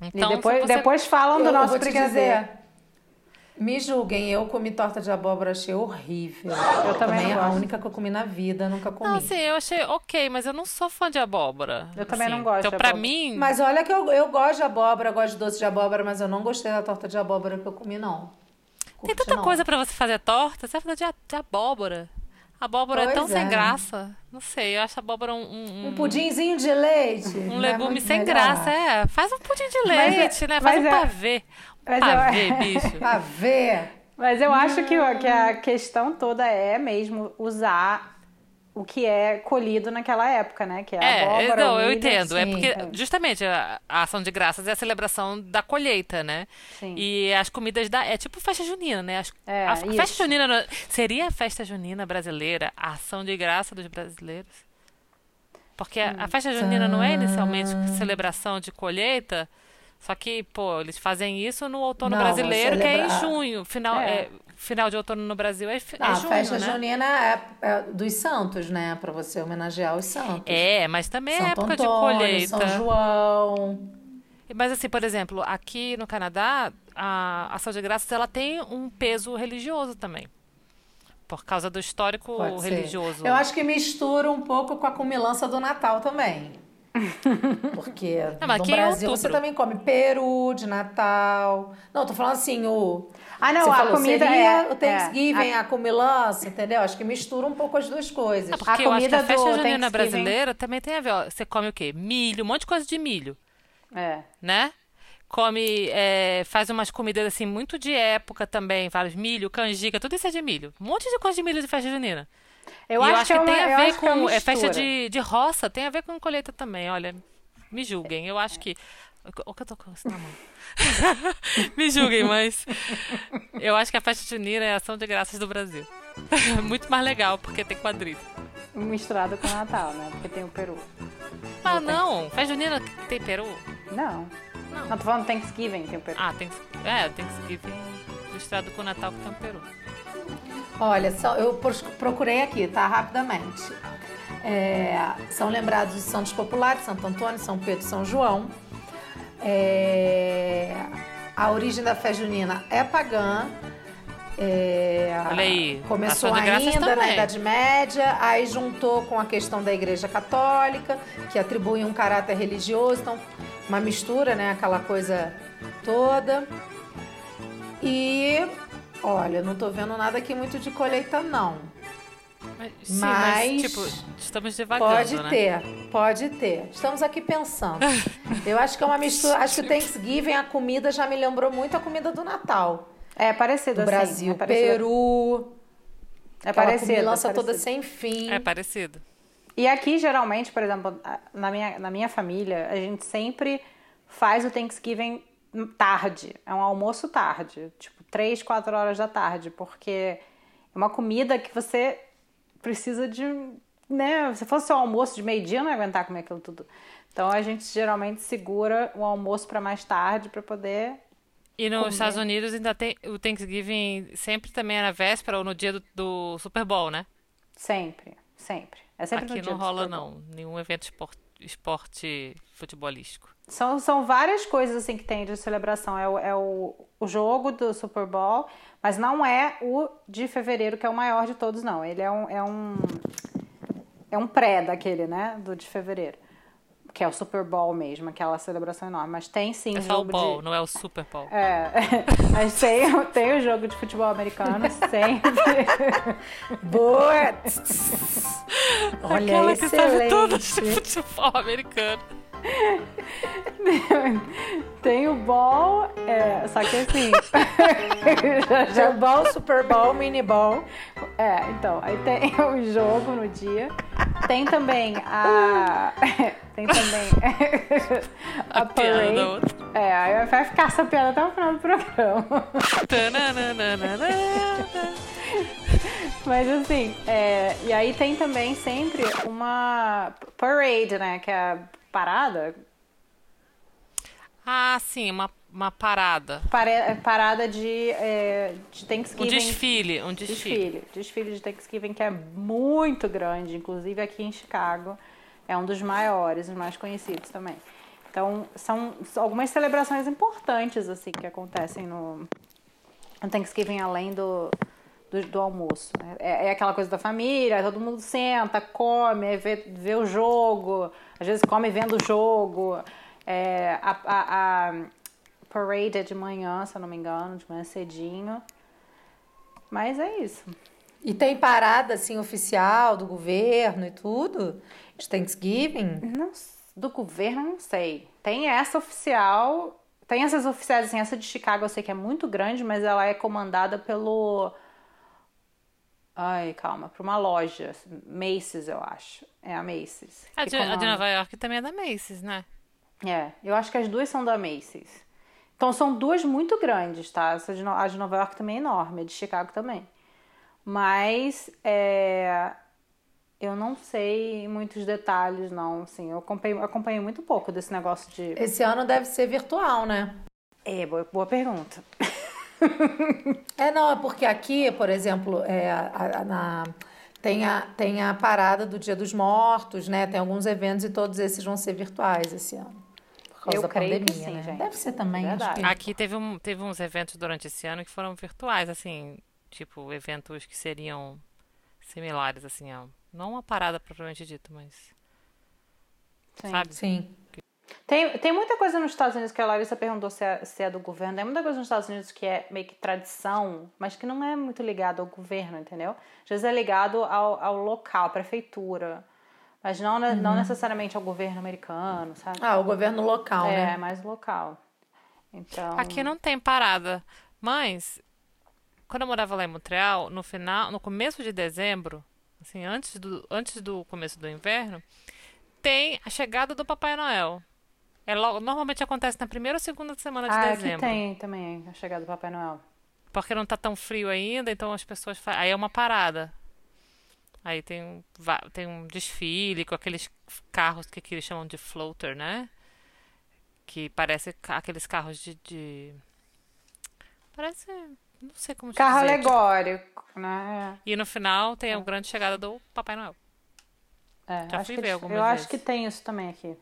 Então, e depois, você- depois falam do eu, nosso brigadeiro. Me julguem, eu comi torta de abóbora, achei horrível. Eu também não é a gosto. única que eu comi na vida, nunca comi. Não, assim, eu achei ok, mas eu não sou fã de abóbora. Eu também assim. não gosto Então, de pra abóbora. mim, Mas olha que eu, eu gosto de abóbora, gosto de doce de abóbora, mas eu não gostei da torta de abóbora que eu comi, não. tem Curti, tanta não. coisa pra você fazer torta, você vai fazer de, a- de abóbora. Abóbora é Pois tão é. sem graça. Não sei, eu acho a abóbora um, um, Um pudinzinho de leite. um não é legume muito sem melhor? graça. É, faz um pudim de Mas é- leite, né? Faz mas um é- pavê. Um mas eu- pavê, bicho. Pra ver. Mas eu acho que, que a questão toda é mesmo usar o que é colhido naquela época, né? Que é a É, abóbora, não, o eu entendo. É sim. porque, justamente, a, a ação de graças é a celebração da colheita, né? Sim. E as comidas da. É tipo festa junina, né? As- É, a isso. festa junina. Seria a festa junina brasileira a ação de graça dos brasileiros? Porque a, a festa junina não é inicialmente celebração de colheita, só que, pô, eles fazem isso no outono Não, brasileiro, que é em junho. Final, É. é, final de outono no Brasil é, é Não, a junho, festa né? junina é, é dos santos, né? Pra você homenagear os santos. É, mas também é Santo época de Antônio, colheita. São João. Mas assim, por exemplo, aqui no Canadá, a ação de graças ela tem um peso religioso também. Por causa do histórico Pode ser. religioso. Eu acho que mistura um pouco com a comilança do Natal também. Porque Não, no é Brasil você outubro. também come peru de Natal. Não, tô falando assim, o. Ah, não, você a falou, comida seria é- o Thanksgiving, é, a comilança, entendeu? Acho que mistura um pouco as duas coisas. Ah, porque eu acho que comida a festa junina brasileira também tem a ver. Ó, você come o quê? Milho, um monte de coisa de milho, É. né? Come, é, faz umas comidas assim muito de época também, vários milho, canjica, tudo isso é de milho. Um monte de coisa de milho de festa junina. Eu acho, eu acho que, é uma, tem a ver acho que é com é festa de, de roça, tem a ver com colheita também. Olha, me julguem. Eu acho que. O que eu tô com isso na mão? me julguem, mas eu acho que a festa junina é a ação de graças do Brasil. Muito mais legal, porque tem quadrilha. Misturado com o Natal, né? Porque tem o peru. Ah, não, festa junina tem peru? Não. Não. Não, tô falando Thanksgiving, tem o peru. Ah, tem é, tem Thanksgiving misturado com o Natal que tem um peru. Olha, só, eu procurei aqui, tá? Rapidamente. É, são lembrados os santos populares, Santo Antônio, São Pedro e São João. É, a origem da festa junina é pagã. É, Olha aí, começou graças ainda na. Idade Média, aí juntou com a questão da Igreja Católica, que atribui um caráter religioso, então uma mistura, né? Aquela coisa toda. E olha, não tô vendo nada aqui muito de colheita, não. Mas, sim, mas, Mas tipo, estamos devagando, Pode né? ter, pode ter. Estamos aqui pensando. Eu acho que é uma mistura. Acho que o Thanksgiving, a comida já me lembrou muito a comida do Natal. É parecido Do assim. Brasil, é parecido. Peru. É parecido. comilança é toda sem fim. É parecido. E aqui, geralmente, por exemplo, na minha, na minha família, a gente sempre faz o Thanksgiving tarde. É um almoço tarde. Tipo, três, quatro horas da tarde. Porque é uma comida que você precisa de... Né? Se fosse um almoço de meio-dia, não ia aguentar comer aquilo tudo. Então, a gente geralmente segura o almoço para mais tarde para poder... E nos Comer. Estados Unidos ainda tem o Thanksgiving sempre também é na véspera ou no dia do, do Super Bowl, né? Sempre, sempre. É sempre no Aqui dia não rola, não. Nenhum evento espor- esporte futebolístico? São, são várias coisas assim que tem de celebração. É, o, é o, o jogo do Super Bowl, mas não é o de fevereiro, que é o maior de todos, não. Ele é um, é um, é um pré daquele, né? Do de fevereiro. Que é o Super Bowl mesmo, aquela celebração enorme. Mas tem sim é jogo o Bowl, de... não é o Super Bowl. É, mas tem, tem o jogo de futebol americano sempre. Boa! Olha, Aquela que sabe tudo de futebol americano. Tem o ball, é, só que assim. já, já... Ball, Super Bowl, Mini Ball. É, então, aí tem o jogo no dia. Tem também a. Tem também a, a parade. É, aí vai ficar essa piada até o final do programa. Mas assim, é, e aí tem também sempre uma parade, né? Que é a parada. Ah, sim, uma, uma parada. Pare, parada de, é, de Thanksgiving. Um desfile, um desfile. Desfile. Desfile de Thanksgiving que é muito grande, inclusive aqui em Chicago. É um dos maiores, os mais conhecidos também. Então, são algumas celebrações importantes, assim, que acontecem no, no Thanksgiving, além do, do, do almoço. Né? É, é, aquela coisa da família, todo mundo senta, come, vê, vê o jogo, às vezes come vendo o jogo. É, a, a, a parade é de manhã, se eu não me engano, de manhã cedinho. Mas é isso. E tem parada, assim, oficial do governo e tudo? De Thanksgiving? Não, do governo, não sei. Tem essa oficial... Tem essas oficiais, assim, essa de Chicago eu sei que é muito grande, mas ela é comandada pelo Ai, calma, para uma loja. Macy's, eu acho. É a Macy's. A de, a de, Nova York também é da Macy's, né? É, eu acho que as duas são da Macy's. Então são duas muito grandes, tá? Essa de, a de Nova York também é enorme, a de Chicago também. Mas é, eu não sei muitos detalhes, não. Assim, eu acompanhei, acompanhei muito pouco desse negócio de. Esse ano deve ser virtual, né? É, boa, boa pergunta. é, não, é porque aqui, por exemplo, é, a, a, na, tem, a, tem a parada do Dia dos Mortos, né? Tem alguns eventos e todos esses vão ser virtuais esse ano. Por causa Eu da creio pandemia, que sim, né? gente. Deve ser também. Que... Aqui teve, um, teve uns eventos durante esse ano que foram virtuais, assim, tipo, eventos que seriam similares, assim, a, não uma parada propriamente dita, mas. Sim. Sabe? Sim. Tem, tem muita coisa nos Estados Unidos que a Larissa perguntou se é, se é do governo. Tem muita coisa nos Estados Unidos que é meio que tradição, mas que não é muito ligado ao governo, entendeu? Às vezes é ligado ao, ao local, à prefeitura. Mas não, uhum. não necessariamente ao governo americano, sabe? Ah, o governo local, é, né? É, mais local. Então... Aqui não tem parada, mas quando eu morava lá em Montreal, no final, no começo de dezembro, assim, antes do, antes do começo do inverno, tem a chegada do Papai Noel. É logo, normalmente acontece na primeira ou segunda semana de ah, dezembro. Aqui tem também a chegada do Papai Noel. Porque não tá tão frio ainda, então as pessoas fazem. Aí é uma parada. Aí tem, tem um desfile com aqueles carros que aqui eles chamam de floater, né? Que parece aqueles carros de. de... Parece. Não sei como Carro dizer, alegórico, tipo... né? E no final tem a grande chegada do Papai Noel. É, Já fui ver algumas Eu vezes. acho que tem isso também aqui.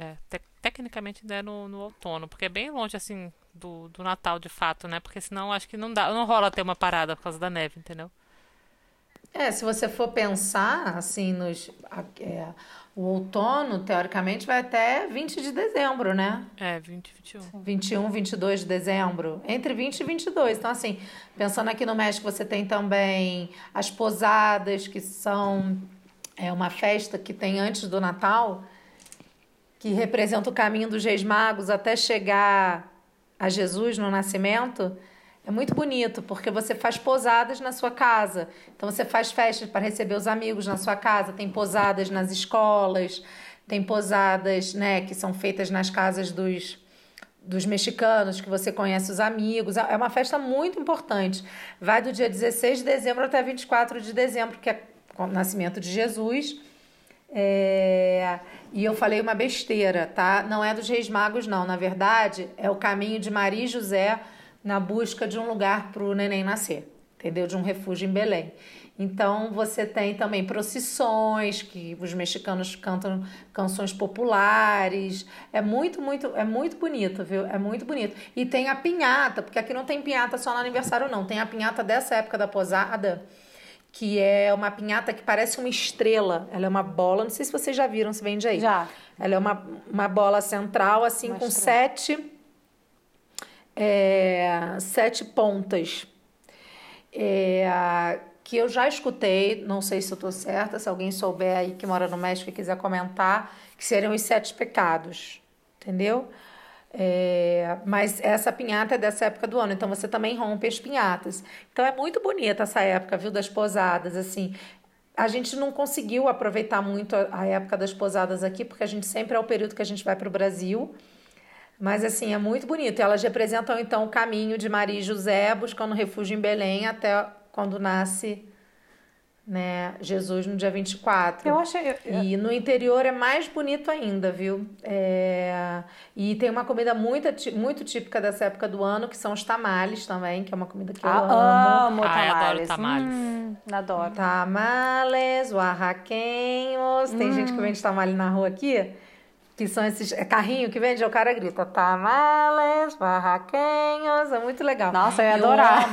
É, te tecnicamente ainda é no, no, outono, porque é bem longe, assim, do, do Natal, de fato, né? Porque senão acho que não dá, não rola ter uma parada por causa da neve, entendeu? É, se você for pensar, assim, nos, é, o outono, teoricamente, vai até 20 de dezembro, né? É, 20, 21. 21, 22 de dezembro. Entre 20 e 22. Então, assim, pensando aqui no México, você tem também as posadas, que são é uma festa que tem antes do Natal, que representa o caminho dos Reis Magos até chegar a Jesus no nascimento, é muito bonito, porque você faz posadas na sua casa. Então você faz festas para receber os amigos na sua casa, tem posadas nas escolas, tem posadas, né, que são feitas nas casas dos dos mexicanos, que você conhece os amigos. É uma festa muito importante. Vai do dia 16 de dezembro até 24 de dezembro, que é o nascimento de Jesus. É... E eu falei uma besteira, tá? Não é dos Reis Magos, não. Na verdade, é o caminho de Maria e José na busca de um lugar para o neném nascer, entendeu? De um refúgio em Belém. Então você tem também procissões que os mexicanos cantam canções populares. É muito, muito, é muito bonito, viu? É muito bonito. E tem a pinhata, porque aqui não tem pinhata só no aniversário não, tem a pinhata dessa época da posada, que é uma pinhata que parece uma estrela. Ela é uma bola, não sei se vocês já viram, se vende aí. Já. Ela é uma, uma bola central assim uma com estrela. sete é, sete pontas. É, que eu já escutei, não sei se eu estou certa, se alguém souber aí que mora no México e quiser comentar, que seriam os sete pecados, entendeu? É, mas essa pinhata é dessa época do ano, então você também rompe as pinhatas. Então é muito bonita essa época, viu, das posadas, assim. A gente não conseguiu aproveitar muito a época das posadas aqui, porque a gente sempre é o período que a gente vai para o Brasil. Mas assim, é muito bonito. Elas representam então o caminho de Maria e José buscando refúgio em Belém até quando nasce né, Jesus no dia 24. Eu achei. Eu, eu... E no interior é mais bonito ainda, viu? É... E tem uma comida muito, muito típica dessa época do ano, que são os tamales também, que é uma comida que eu ah, amo. amo tamales. Ah, adoro tamales. Hum, adoro. Tamales, oaxaquenhos. Tem hum. gente que vende tamale na rua aqui que são esses é carrinho que vende, o cara grita tamales, barraquenhos, é muito legal. Nossa, eu ia adorar.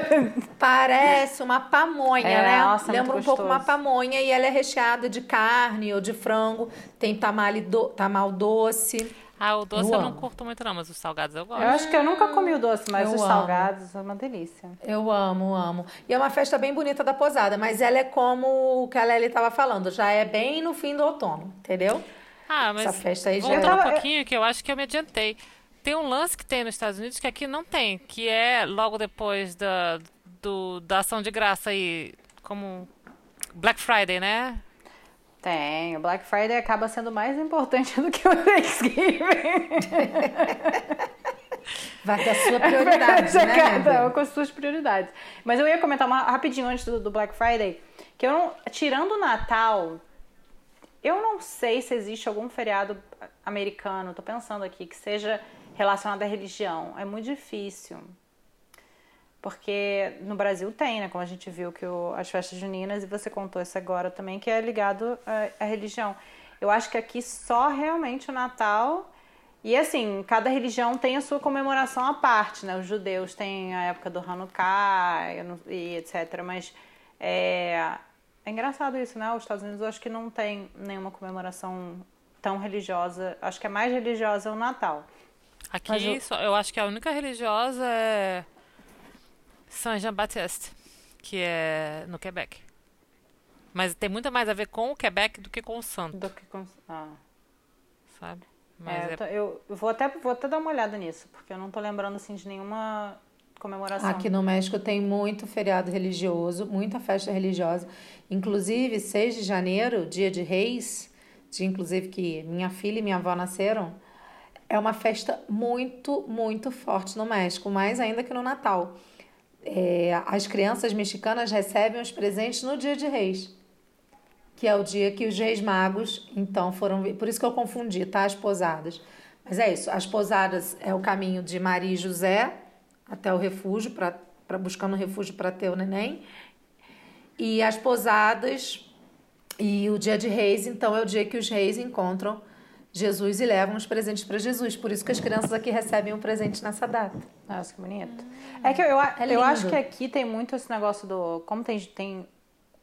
Parece uma pamonha, é, né? Nossa, Lembra um gostoso. pouco uma pamonha e ela é recheada de carne ou de frango, tem tamale do, tamal doce. Ah, o doce eu, eu não curto muito não, mas os salgados eu gosto. Eu acho que eu nunca comi o doce, mas eu os amo. salgados é uma delícia. Eu amo, amo. E é uma festa bem bonita da posada, mas ela é como o que a Lely estava falando, já é bem no fim do outono, entendeu? Ah, mas Essa festa aí já voltar um pouquinho, que eu acho que eu me adiantei. Tem um lance que tem nos Estados Unidos que aqui não tem, que é logo depois da, do, da ação de graça aí, como Black Friday, né? Tem. O Black Friday acaba sendo mais importante do que o Thanksgiving. Vai ter a sua prioridade, né? Cada com as suas prioridades. Mas eu ia comentar uma, rapidinho antes do, do Black Friday, que eu não... Tirando o Natal, eu não sei se existe algum feriado americano, tô pensando aqui, que seja relacionado à religião. É muito difícil. Porque no Brasil tem, né? Como a gente viu que o, as festas juninas, e você contou isso agora também, que é ligado à, à religião. Eu acho que aqui só realmente o Natal. E assim, cada religião tem a sua comemoração à parte, né? Os judeus têm a época do Hanukkah e etc. Mas é, é engraçado isso, né? Os Estados Unidos eu acho que não tem nenhuma comemoração tão religiosa. Acho que é mais religiosa o Natal. Aqui, eu... Só, eu acho que a única religiosa é Saint Jean-Baptiste, que é no Quebec. Mas tem muito mais a ver com o Quebec do que com o santo. Do que com... Ah. Sabe? É, é... Eu, eu, vou, até, vou até dar uma olhada nisso, porque eu não tô lembrando assim de nenhuma comemoração. Aqui no México tem muito feriado religioso, muita festa religiosa. Inclusive, 6 de janeiro, dia de reis, dia inclusive que minha filha e minha avó nasceram, é uma festa muito, muito forte no México, mais ainda que no Natal. É, as crianças mexicanas recebem os presentes no dia de reis, que é o dia que os reis magos, então, foram... Por isso que eu confundi, tá? As posadas. Mas é isso, as posadas é o caminho de Maria e José, até o refúgio, para buscando refúgio para ter o neném. E as posadas e o dia de reis, então, é o dia que os reis encontram Jesus e levam os presentes para Jesus. Por isso que as crianças aqui recebem um presente nessa data. Nossa, que bonito. É que eu, eu, é eu acho que aqui tem muito esse negócio do. Como tem, tem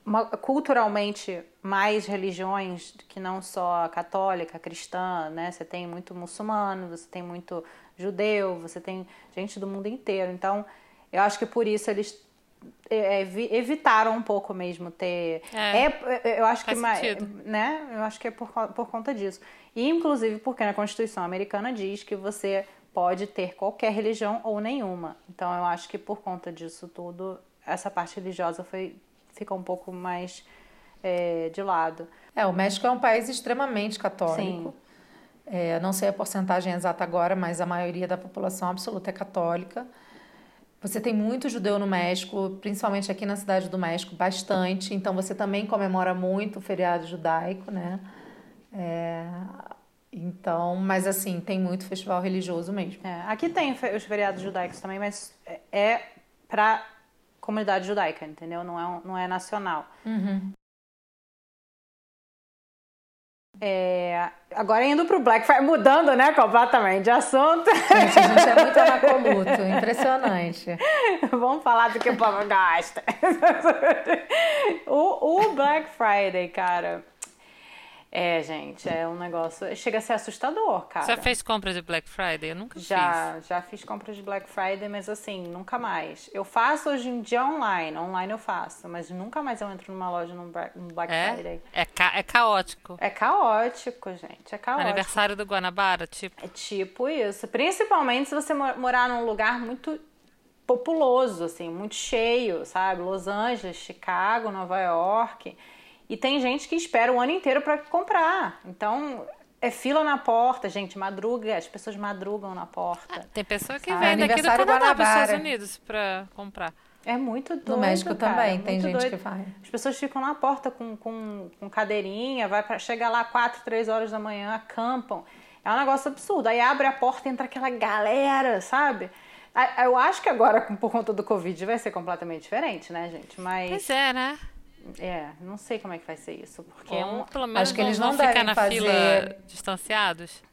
uma, culturalmente mais religiões que não só a católica, a cristã, né? Você tem muito muçulmano, você tem muito judeu, você tem gente do mundo inteiro. Então, eu acho que por isso eles é, é evitaram um pouco mesmo ter. É, é, é eu acho que mais, né? Eu acho que é por, por conta disso. E inclusive porque na Constituição americana diz que você pode ter qualquer religião ou nenhuma. Então eu acho que por conta disso tudo, essa parte religiosa foi fica um pouco mais é, de lado. É, o México é um país extremamente católico. Sim. É, não sei a porcentagem exata agora, mas a maioria da população absoluta é católica. Você tem muito judeu no México, principalmente aqui na cidade do México, bastante. Então você também comemora muito o feriado judaico, né? É, então, mas assim, tem muito festival religioso mesmo. É, aqui tem os feriados judaicos também, mas é, é para comunidade judaica, entendeu? Não é, não é nacional. Uhum. É, agora indo pro Black Friday, mudando, né, completamente de assunto. Gente, a gente é muito anacoluto, impressionante. Vamos falar do que o povo gosta. o, o Black Friday, cara, é, gente, é um negócio. Chega a ser assustador, cara. Você fez compras de Black Friday? Eu nunca já, fiz. Já fiz compras de Black Friday, mas assim, nunca mais. Eu faço hoje em dia online. Online eu faço, mas nunca mais eu entro numa loja no Black é? Friday. É, ca é caótico. É caótico, gente. É caótico. Aniversário do Guanabara, tipo. É tipo isso. Principalmente se você morar num lugar muito populoso, assim, muito cheio, sabe? Los Angeles, Chicago, Nova York. E tem gente que espera o ano inteiro para comprar. Então, é fila na porta, gente, madruga, as pessoas madrugam na porta. Ah, tem pessoa que vem daqui do Canadá para os Estados Unidos para comprar. É muito doido. No México cara, também tem gente doido. que faz. As pessoas ficam na porta com, com, com cadeirinha, vai para chegar lá 4, 3 horas da manhã, acampam. É um negócio absurdo. Aí abre a porta, entra aquela galera, sabe? Eu acho que agora, por conta do Covid, vai ser completamente diferente, né, gente? Mas. Pois é, né? É, não sei como é que vai ser isso, porque Ou, é um... pelo menos acho que eles não, vão ficar na fazer... fila distanciados.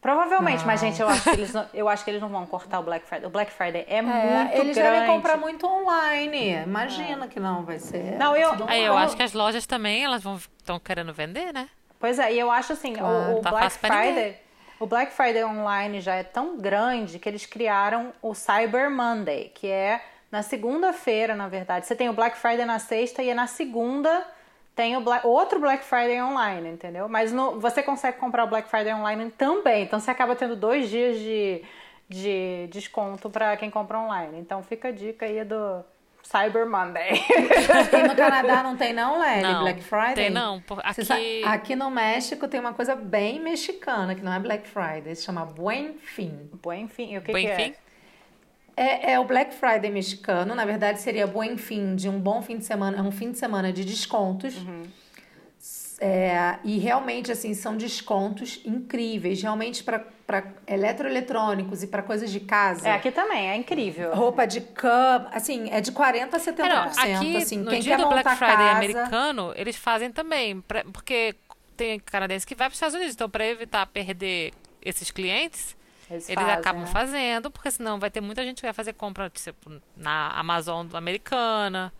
Provavelmente, não. mas gente, eu acho, que eles não, eu acho que eles não vão cortar o Black Friday. O Black Friday é, é muito eles grande. Eles devem comprar muito online. Imagina é. que não vai ser. Não, eu, aí eu acho que as lojas também elas vão estão querendo vender, né? Pois é, e eu acho assim, claro, o, o tá Black Friday, o Black Friday online já é tão grande que eles criaram o Cyber Monday, que é na segunda-feira, na verdade. Você tem o Black Friday na sexta e é na segunda tem o Black, outro Black Friday online, entendeu? Mas no, você consegue comprar o Black Friday online também. Então você acaba tendo dois dias de, de desconto para quem compra online. Então fica a dica aí do Cyber Monday. E no Canadá não tem não, Lely? Não, Black Friday? Tem não. Aqui... aqui no México tem uma coisa bem mexicana, que não é Black Friday. Se chama Buen Fin. Buen Fin. E o que, Buen que Fin? é? É, é, o Black Friday mexicano, na verdade seria bom fim de um bom fim de semana, um fim de semana de descontos. Uhum. É, e realmente, assim, são descontos incríveis. Realmente, para eletroeletrônicos e para coisas de casa. É, aqui também, é incrível. Roupa de cama, assim, é de 40% a 70%. É, não, aqui, assim, no quem dia quer do Black Friday casa... americano, eles fazem também. Pra, porque tem canadense que vai para os Estados Unidos. Então, para evitar perder esses clientes, eles, eles fazem, acabam né? fazendo, porque senão vai ter muita gente que vai fazer compra tipo, na Amazon americana.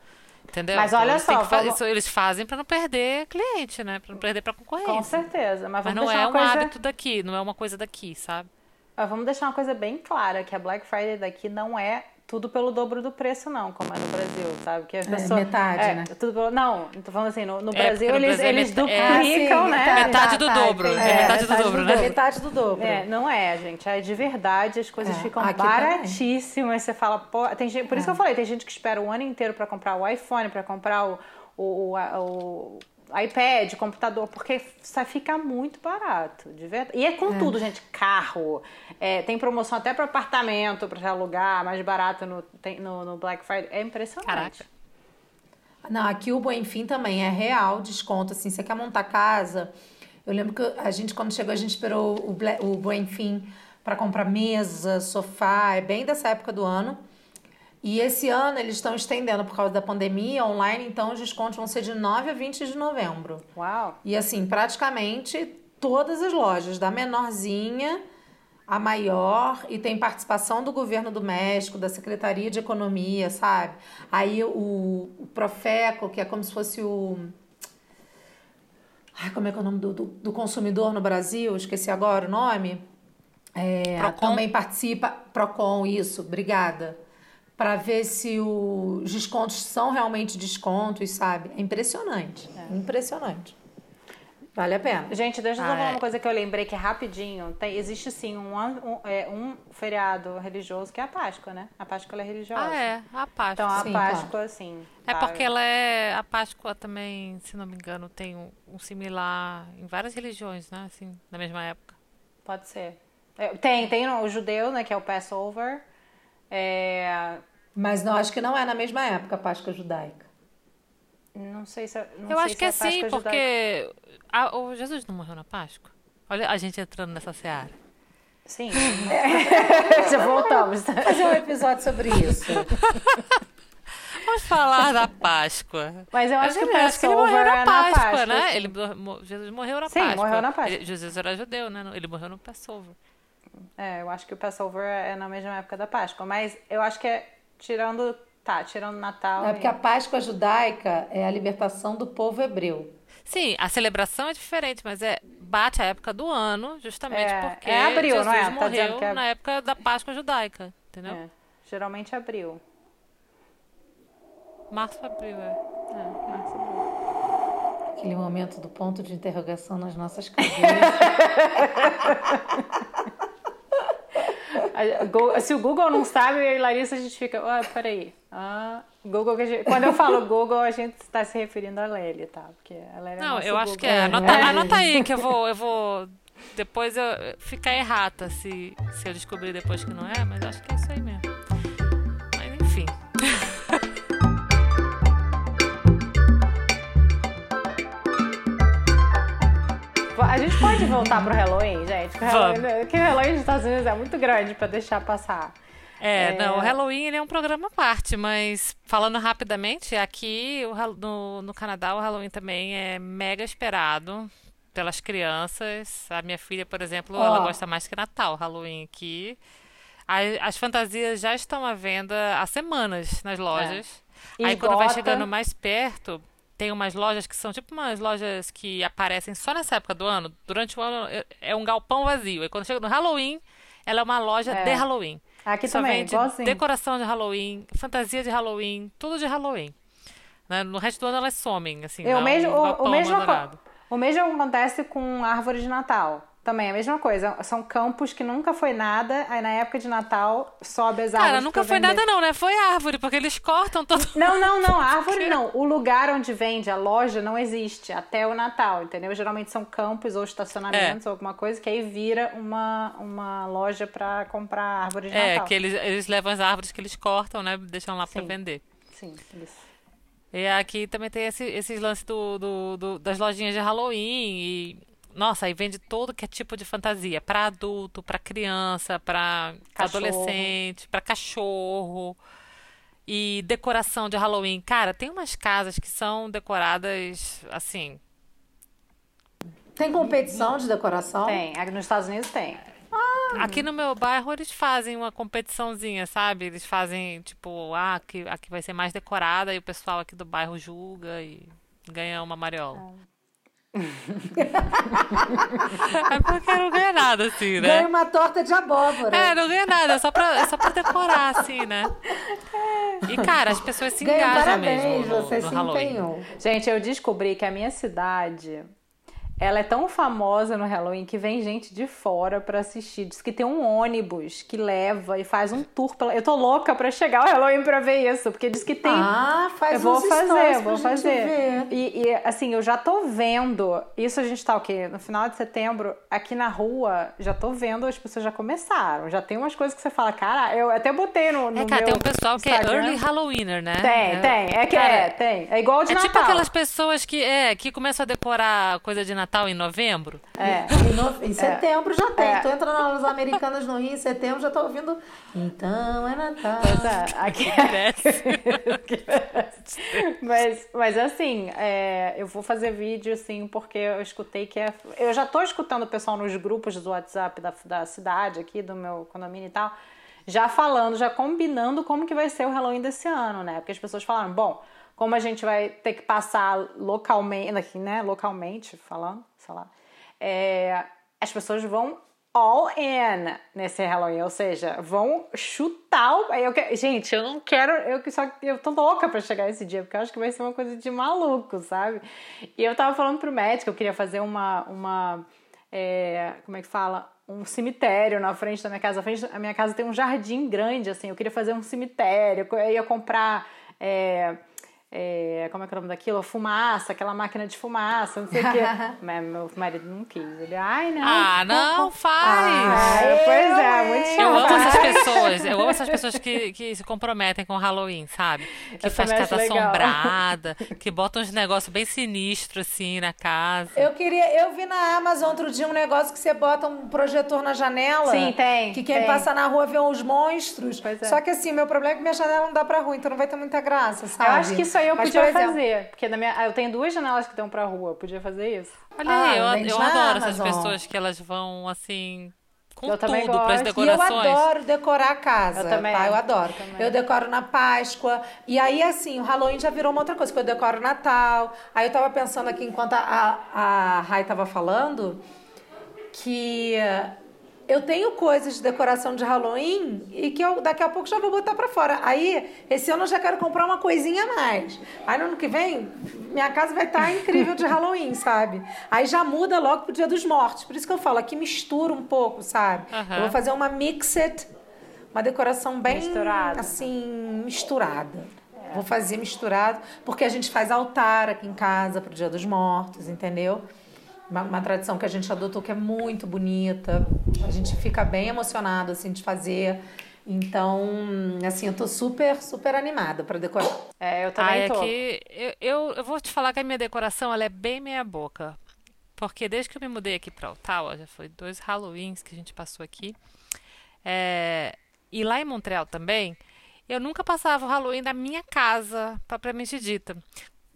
Entendeu? Mas olha então, só. Vamos... Eles fazem para não perder cliente, né? Para não perder para concorrência. Com certeza. Mas, mas não é um coisa... hábito daqui, não é uma coisa daqui, sabe? Mas vamos deixar uma coisa bem clara: que a Black Friday daqui não é tudo pelo dobro do preço, não, como é no Brasil, sabe? Que as pessoas. É, metade, é, né? Tudo pelo, não, tô falando assim, no, no é, Brasil eles, Brasil eles é, duplicam, é, né? Tá, metade tá, do tá, dobro. É, é, metade, do dobro, né? Metade do dobro. É, não é, gente. É de verdade, as coisas É, ficam aqui baratíssimas. Você fala, pô, tem gente, por isso que eu falei, tem gente que espera o ano inteiro para comprar o iPhone, para comprar o, o, o, o iPad, computador, porque isso fica muito barato, de verdade. E é com é. tudo, gente, carro. É, tem promoção até para apartamento, para alugar, mais barato no, tem, no, no, Black Friday. É impressionante. Caraca. Não, aqui o Bom Fim também é real desconto. Assim, você quer montar casa. Eu lembro que a gente, quando chegou, a gente esperou o, Black, o para comprar mesa, sofá. É bem dessa época do ano. E esse ano eles estão estendendo por causa da pandemia online, então os descontos vão ser de 9 a 20 de novembro. Uau! E assim, praticamente todas as lojas, da menorzinha a maior, e tem participação do governo do México, da Secretaria de Economia, sabe? Aí o, o Profeco, que é como se fosse o. Ai, como é que é o nome do, do, do consumidor no Brasil? Esqueci agora o nome. É, também participa. Procon, isso, obrigada para ver se os descontos são realmente descontos, sabe? É impressionante. É. Impressionante. Vale a pena. Gente, deixa eu ah, falar é. uma coisa que eu lembrei que é rapidinho. Tem, existe sim um, um, é, um feriado religioso que é a Páscoa, né? A Páscoa é religiosa. Ah, é. A Páscoa. Então, a sim, Páscoa, claro. sim. É porque ela é. A Páscoa também, se não me engano, tem um, um similar em várias religiões, né? Assim, na mesma época. Pode ser. É, tem, tem o judeu, né? Que é o Passover. É, mas não, acho que não é na mesma época a Páscoa judaica. Não sei se. Não eu sei acho se que é, é sim, porque a, o Jesus não morreu na Páscoa. Olha a gente entrando nessa seara. Sim. Já voltamos. Fazer um episódio sobre isso. vamos falar da Páscoa. Mas eu acho Mas que acho que ele morreu Passover na é Páscoa, Páscoa, né? sim. Ele, Jesus morreu na Sim, Páscoa. morreu na Páscoa. Ele- Jesus era judeu, né? Ele morreu no Passover. É, eu acho que o Passover é na mesma época da Páscoa. Mas eu acho que é tirando. Tá, tirando Natal. É e- porque a Páscoa judaica é a libertação do povo hebreu. Sim, a celebração é diferente, mas é bate a época do ano, justamente É, porque é abril, Jesus não é? Tá morreu é- na época da Páscoa judaica, entendeu? É, geralmente abril. Março, abril, é. É, março, abril. Aquele momento do ponto de interrogação nas nossas cabeças. Se o Google não sabe, eu e Larissa a gente fica. Ah, peraí. Ah, Google gente- Quando eu falo Google, a gente está se referindo a Lely, tá? Porque a Lely é Não, nosso eu acho Google. que é. Anota, É. anota aí que eu vou, eu vou depois eu ficar errata se, se eu descobrir depois que não é, mas acho que é isso aí mesmo. A gente pode voltar pro Halloween, gente? Que o Halloween, porque o Halloween dos Estados Unidos é muito grande pra deixar passar. É, É. não, o Halloween ele é um programa à parte, mas falando rapidamente, aqui o no, no Canadá o Halloween também é mega esperado pelas crianças. A minha filha, por exemplo, ela Ó. gosta mais que Natal, Halloween aqui. As, as fantasias já estão à venda há semanas nas lojas. E Aí quando vai chegando mais perto, tem umas lojas que são tipo umas lojas que aparecem só nessa época do ano. Durante o ano é- é um galpão vazio. Aí quando chega no Halloween, ela é uma loja É. de Halloween. Aqui Só também, vende igualzinho. decoração de Halloween, fantasia de Halloween, tudo de Halloween. Né? No resto do ano elas somem, assim, É, o dá mesmo, um o, mesmo, o mesmo acontece com árvore de Natal. Também, a mesma coisa. São campos que nunca foi nada, aí na época de Natal sobe as árvores. Cara, nunca foi vender. nada não, né? Foi árvore, porque eles cortam todo... Não, não, não, a árvore não. O lugar onde vende, a loja, não existe até o Natal, entendeu? Geralmente são campos ou estacionamentos É. ou alguma coisa que aí vira uma, uma loja pra comprar árvore de É, Natal. que eles, eles levam as árvores que eles cortam, né? Deixam lá pra Sim. vender. Sim, isso. E aqui também tem esse, esses lances do, do- do- das lojinhas de Halloween e... Nossa, aí vende todo que é tipo de fantasia. Pra adulto, pra criança, pra Cachorro. adolescente, pra cachorro. E decoração de Halloween. Cara, tem umas casas que são decoradas assim. Tem competição de decoração? Tem, aqui nos Estados Unidos tem. Aqui no meu bairro eles fazem uma competiçãozinha, sabe? Eles fazem tipo, ah, aqui, aqui vai ser mais decorada e o pessoal aqui do bairro julga e ganha uma mariola. É porque eu não ganha nada, assim, né? Ganha uma torta de abóbora. É, não ganha nada, é só pra, é só pra decorar, assim, né? E, cara, as pessoas se Ganha engajam parabéns, mesmo no, você no se Halloween. empenhou. Gente, eu descobri que a minha cidade, ela é tão famosa no Halloween que vem gente de fora pra assistir. Diz que tem um ônibus que leva e faz um tour pela... Eu tô louca pra chegar ao Halloween pra ver isso, porque diz que tem... Ah, faz eu vou uns fazer, vou pra gente fazer. ver. E, e, assim, eu já tô vendo. Isso a gente tá o quê? No final de setembro, aqui na rua, já tô vendo, as pessoas já começaram. Já tem umas coisas que você fala, cara, eu até botei no. no É, cara, meu tem um pessoal que é Instagram. early Halloweener, né? Tem, É, tem. É que cara, é, tem. É igual de É Natal. tipo aquelas pessoas que, é, que começam a decorar coisa de Natal em novembro. É. Em, no- em setembro já tem. É. Tu entra nas lojas americanas no Rio, em setembro já tô ouvindo. Então é Natal. É, aqui Parece. mas, mas assim, é, eu vou fazer vídeo sim, porque eu escutei que é. Eu já tô escutando o pessoal nos grupos do WhatsApp da, da cidade aqui, do meu condomínio e tal, já falando, já combinando como que vai ser o Halloween desse ano, né? Porque as pessoas falaram, bom, como a gente vai ter que passar localmente, aqui, né? Localmente falando, sei lá, é, as pessoas vão all in nesse Halloween, ou seja, vão chutar o. Eu, que- gente, eu não quero. Eu só eu tô louca pra chegar esse dia, porque eu acho que vai ser uma coisa de maluco, sabe? E eu tava falando pro médico, eu queria fazer uma. uma é, como é que fala? Um cemitério na frente da minha casa. A, frente, a minha casa tem um jardim grande, assim. Eu queria fazer um cemitério. Eu ia comprar. é, é, como é que é o nome daquilo? Fumaça, aquela máquina de fumaça, não sei o quê. Mas meu marido não quis. Ele, ai, não. Ah, não, faz. Ah, pois é, muito chato. Eu amo essas pessoas. Eu amo essas pessoas que, que se comprometem com o Halloween, sabe? Que Eu faz casa legal. assombrada, que bota uns negócios bem sinistros assim na casa. Eu queria. Eu vi na Amazon outro dia um negócio que você bota um projetor na janela. Sim, tem, Que quem tem. passa na rua vê uns monstros. Pois é. Só que assim, meu problema é que minha janela não dá pra rua, então não vai ter muita graça, sabe? Eu acho que isso aí eu Mas, podia por exemplo, fazer. Porque na minha, ah, eu tenho duas janelas que dão pra rua. Eu podia fazer isso. Olha Ah, aí, eu, eu adoro essas pessoas que elas vão assim com Eu também tudo para as gosto. E eu decorações. adoro decorar a casa. Eu também. Tá? Eu adoro. Também. Eu decoro na Páscoa. E aí, assim, o Halloween já virou uma outra coisa, que eu decoro Natal. Aí eu tava pensando aqui, enquanto a, a Rai tava falando, que eu tenho coisas de decoração de Halloween e que eu daqui a pouco já vou botar pra fora. Aí, esse ano eu já quero comprar uma coisinha a mais. Aí no ano que vem, minha casa vai estar incrível de Halloween, sabe? Aí já muda logo pro Dia dos Mortos. Por isso que eu falo, aqui mistura um pouco, sabe? Aham. Eu vou fazer uma mixed, uma decoração bem Misturada. assim, misturada. Vou fazer misturado, porque a gente faz altar aqui em casa pro Dia dos Mortos, entendeu? Uma, uma tradição que a gente adotou que é muito bonita. A gente fica bem emocionado assim de fazer. Então, assim, eu tô super, super animada para decorar. É, eu Ah, também é tô. que eu, eu, eu vou te falar que a minha decoração ela é bem meia boca. Porque desde que eu me mudei aqui pra Ottawa, já foi dois Halloweens que a gente passou aqui. É, e lá em Montreal também, eu nunca passava o Halloween na minha casa, propriamente dita.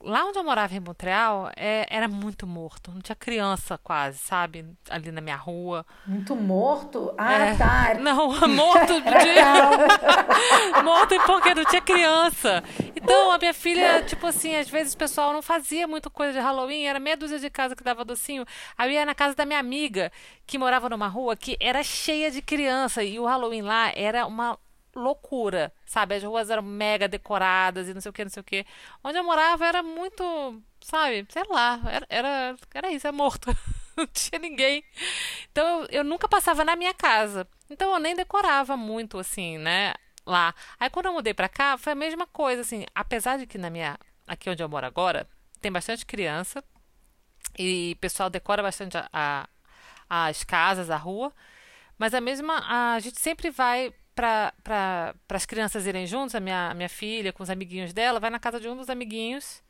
Lá onde eu morava em Montreal, é, era muito morto. Não tinha criança quase, sabe? Ali na minha rua. Muito morto? Ah, É. tá. Não, morto de. morto porque não tinha criança. Então, a minha filha, tipo assim, às vezes o pessoal não fazia muita coisa de Halloween, era meia dúzia de casa que dava docinho. Aí eu ia na casa da minha amiga, que morava numa rua que era cheia de criança. E o Halloween lá era uma loucura, sabe? As ruas eram mega decoradas e não sei o que, não sei o que. Onde eu morava era muito, sabe? Sei lá, era, era, era isso, é morto. não tinha ninguém. Então eu, eu nunca passava na minha casa. Então eu nem decorava muito, assim, né? Lá. Aí quando eu mudei pra cá, foi a mesma coisa, assim. Apesar de que na minha. Aqui onde eu moro agora, tem bastante criança. E o pessoal decora bastante a- a- as casas, a rua. Mas a mesma. A gente sempre vai para pra, as crianças irem juntos, a minha, minha filha com os amiguinhos dela, vai na casa de um dos amiguinhos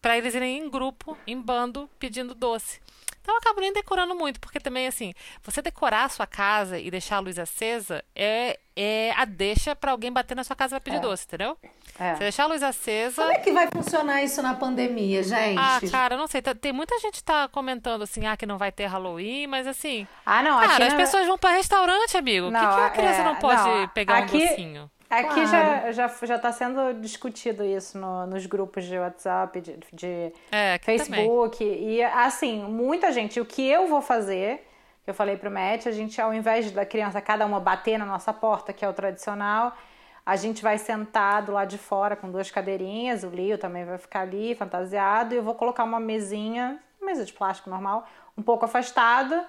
para eles irem em grupo, em bando, pedindo doce. Então eu acabo nem decorando muito, porque também, assim, você decorar a sua casa e deixar a luz acesa é, é a deixa para alguém bater na sua casa vai pedir doce, entendeu? É. Você deixar a luz acesa. Como é que vai funcionar isso na pandemia, gente? Ah, cara, não sei. tá- Tem muita gente que tá comentando assim, ah, que não vai ter Halloween, mas assim. Ah, não, Cara, as na- pessoas vão pra restaurante, amigo. Por que, Não, que a criança é, não pode não, pegar aqui- um docinho? Aqui Claro. já, já, já tá sendo discutido isso no- nos grupos de WhatsApp, de, de É, aqui também. Facebook. E assim, muita gente. O que eu vou fazer, que eu falei pro Matt, a gente, ao invés da criança cada uma bater na nossa porta, que é o tradicional, a gente vai sentar do lado de fora com duas cadeirinhas, o Leo também vai ficar ali, fantasiado, e eu vou colocar uma mesinha, mesa de plástico normal, um pouco afastada,